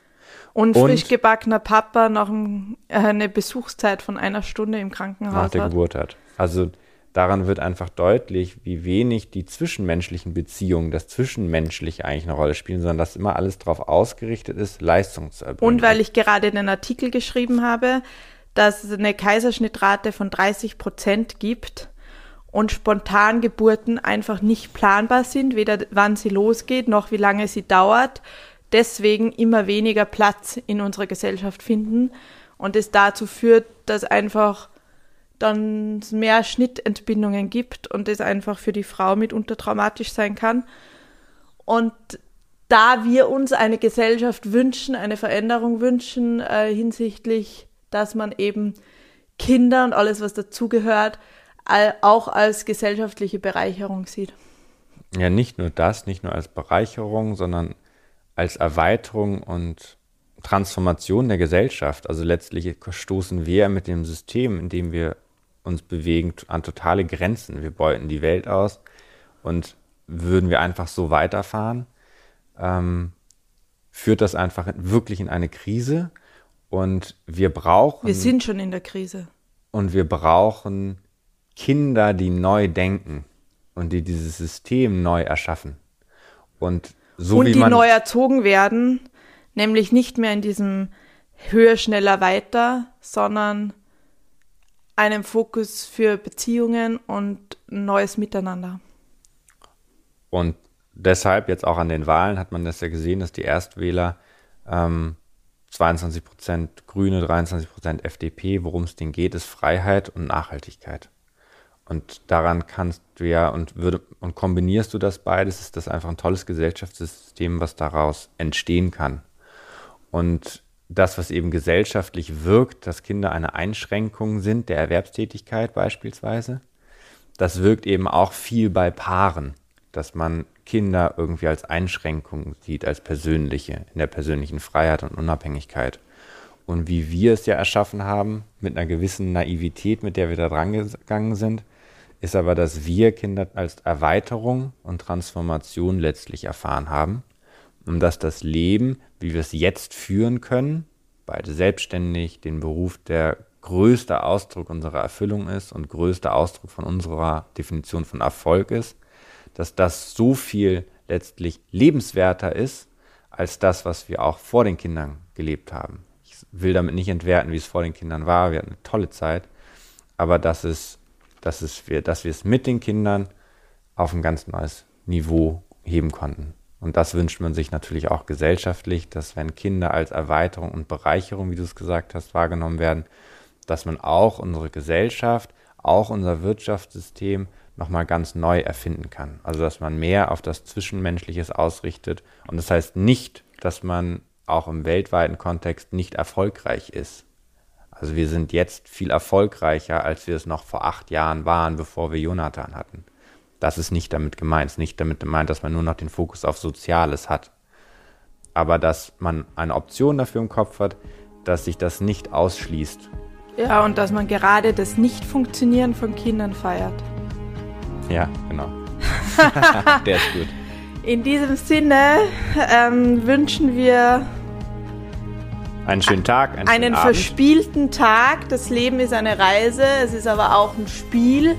Und, und frisch gebackener Papa noch ein, äh, eine Besuchszeit von einer Stunde im Krankenhaus nach der hat. Geburt hat. Also daran wird einfach deutlich, wie wenig die zwischenmenschlichen Beziehungen, das Zwischenmenschliche eigentlich eine Rolle spielen, sondern dass immer alles darauf ausgerichtet ist, Leistung zu erbringen. Und weil ich gerade den Artikel geschrieben habe, dass es eine Kaiserschnittrate von 30 Prozent gibt, und Spontangeburten einfach nicht planbar sind, weder wann sie losgeht noch wie lange sie dauert, deswegen immer weniger Platz in unserer Gesellschaft finden und es dazu führt, dass einfach dann mehr Schnittentbindungen gibt und es einfach für die Frau mitunter traumatisch sein kann. Und da wir uns eine Gesellschaft wünschen, eine Veränderung wünschen äh, hinsichtlich, dass man eben Kinder und alles, was dazugehört, auch als gesellschaftliche Bereicherung sieht. Ja, nicht nur das, nicht nur als Bereicherung, sondern als Erweiterung und Transformation der Gesellschaft. Also letztlich stoßen wir mit dem System, in dem wir uns bewegen, an totale Grenzen. Wir beuten die Welt aus und würden wir einfach so weiterfahren, ähm, führt das einfach wirklich in eine Krise und wir brauchen. Wir sind schon in der Krise. Und wir brauchen Kinder, die neu denken und die dieses System neu erschaffen. Und so und wie die man neu erzogen werden, nämlich nicht mehr in diesem höher, schneller, weiter, sondern einem Fokus für Beziehungen und neues Miteinander. Und deshalb jetzt auch an den Wahlen hat man das ja gesehen, dass die Erstwähler ähm, 22 Prozent Grüne, 23 Prozent FDP, worum es denen geht, ist Freiheit und Nachhaltigkeit. Und daran kannst du ja und würde und kombinierst du das beides, ist das einfach ein tolles Gesellschaftssystem, was daraus entstehen kann. Und das, was eben gesellschaftlich wirkt, dass Kinder eine Einschränkung sind der Erwerbstätigkeit beispielsweise, das wirkt eben auch viel bei Paaren, dass man Kinder irgendwie als Einschränkung sieht, als persönliche, in der persönlichen Freiheit und Unabhängigkeit. Und wie wir es ja erschaffen haben, mit einer gewissen Naivität, mit der wir da dran gegangen sind, ist aber, dass wir Kinder als Erweiterung und Transformation letztlich erfahren haben und dass das Leben, wie wir es jetzt führen können, beide selbstständig, den Beruf der größte Ausdruck unserer Erfüllung ist und größte Ausdruck von unserer Definition von Erfolg ist, dass das so viel letztlich lebenswerter ist als das, was wir auch vor den Kindern gelebt haben. Ich will damit nicht entwerten, wie es vor den Kindern war. Wir hatten eine tolle Zeit, aber dass es dass, es wir, dass wir es mit den Kindern auf ein ganz neues Niveau heben konnten. Und das wünscht man sich natürlich auch gesellschaftlich, dass wenn Kinder als Erweiterung und Bereicherung, wie du es gesagt hast, wahrgenommen werden, dass man auch unsere Gesellschaft, auch unser Wirtschaftssystem nochmal ganz neu erfinden kann. Also dass man mehr auf das Zwischenmenschliches ausrichtet. Und das heißt nicht, dass man auch im weltweiten Kontext nicht erfolgreich ist. Also wir sind jetzt viel erfolgreicher, als wir es noch vor acht Jahren waren, bevor wir Jonathan hatten. Das ist nicht damit gemeint. Es ist nicht damit gemeint, dass man nur noch den Fokus auf Soziales hat. Aber dass man eine Option dafür im Kopf hat, dass sich das nicht ausschließt. Ja, und dass man gerade das Nicht-Funktionieren von Kindern feiert. Ja, genau. [LAUGHS] Der ist gut. In diesem Sinne ähm, wünschen wir einen schönen Tag, einen, einen verspielten Tag. Das Leben ist eine Reise, es ist aber auch ein Spiel.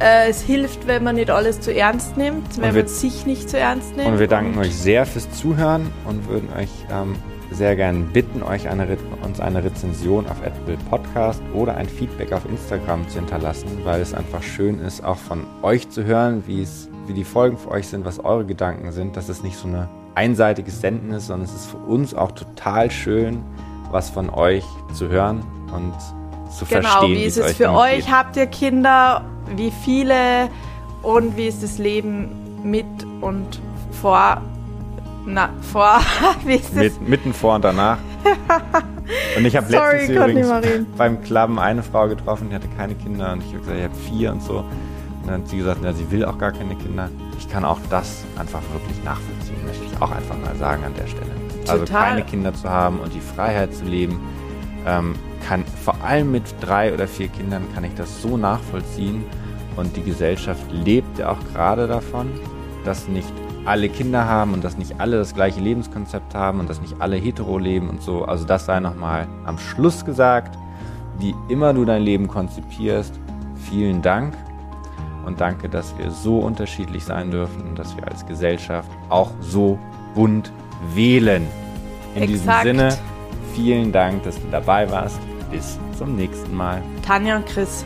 Äh, es hilft, wenn man nicht alles zu ernst nimmt, wenn wir, man sich nicht zu ernst nimmt. Und wir danken und euch sehr fürs Zuhören und würden euch ähm, sehr gerne bitten, euch eine, uns eine Rezension auf Apple Podcast oder ein Feedback auf Instagram zu hinterlassen, weil es einfach schön ist, auch von euch zu hören, wie es, wie die Folgen für euch sind, was eure Gedanken sind, dass es nicht so ein einseitiges Senden ist, sondern es ist für uns auch total schön, was von euch zu hören und zu genau, verstehen. Genau, wie ist es für euch? Geht. Habt ihr Kinder? Wie viele? Und wie ist das Leben mit und vor? Na, vor, [LAUGHS] wie ist es? Mit, mitten vor und danach. [LAUGHS] und ich habe letztens übrigens [LAUGHS] beim Klappen eine Frau getroffen, die hatte keine Kinder und ich habe gesagt, ich habe vier und so. Und dann hat sie gesagt, ja, sie will auch gar keine Kinder. Ich kann auch das einfach wirklich nachvollziehen, auch einfach mal sagen an der Stelle. Also Total. keine Kinder zu haben und die Freiheit zu leben, ähm, kann vor allem mit drei oder vier Kindern kann ich das so nachvollziehen. Und die Gesellschaft lebt ja auch gerade davon, dass nicht alle Kinder haben und dass nicht alle das gleiche Lebenskonzept haben und dass nicht alle hetero leben und so. Also das sei nochmal am Schluss gesagt. Wie immer du dein Leben konzipierst, vielen Dank und danke, dass wir so unterschiedlich sein dürfen und dass wir als Gesellschaft auch so bunt wählen. In Exakt. diesem Sinne, vielen Dank, dass du dabei warst. Bis zum nächsten Mal. Tanja und Chris.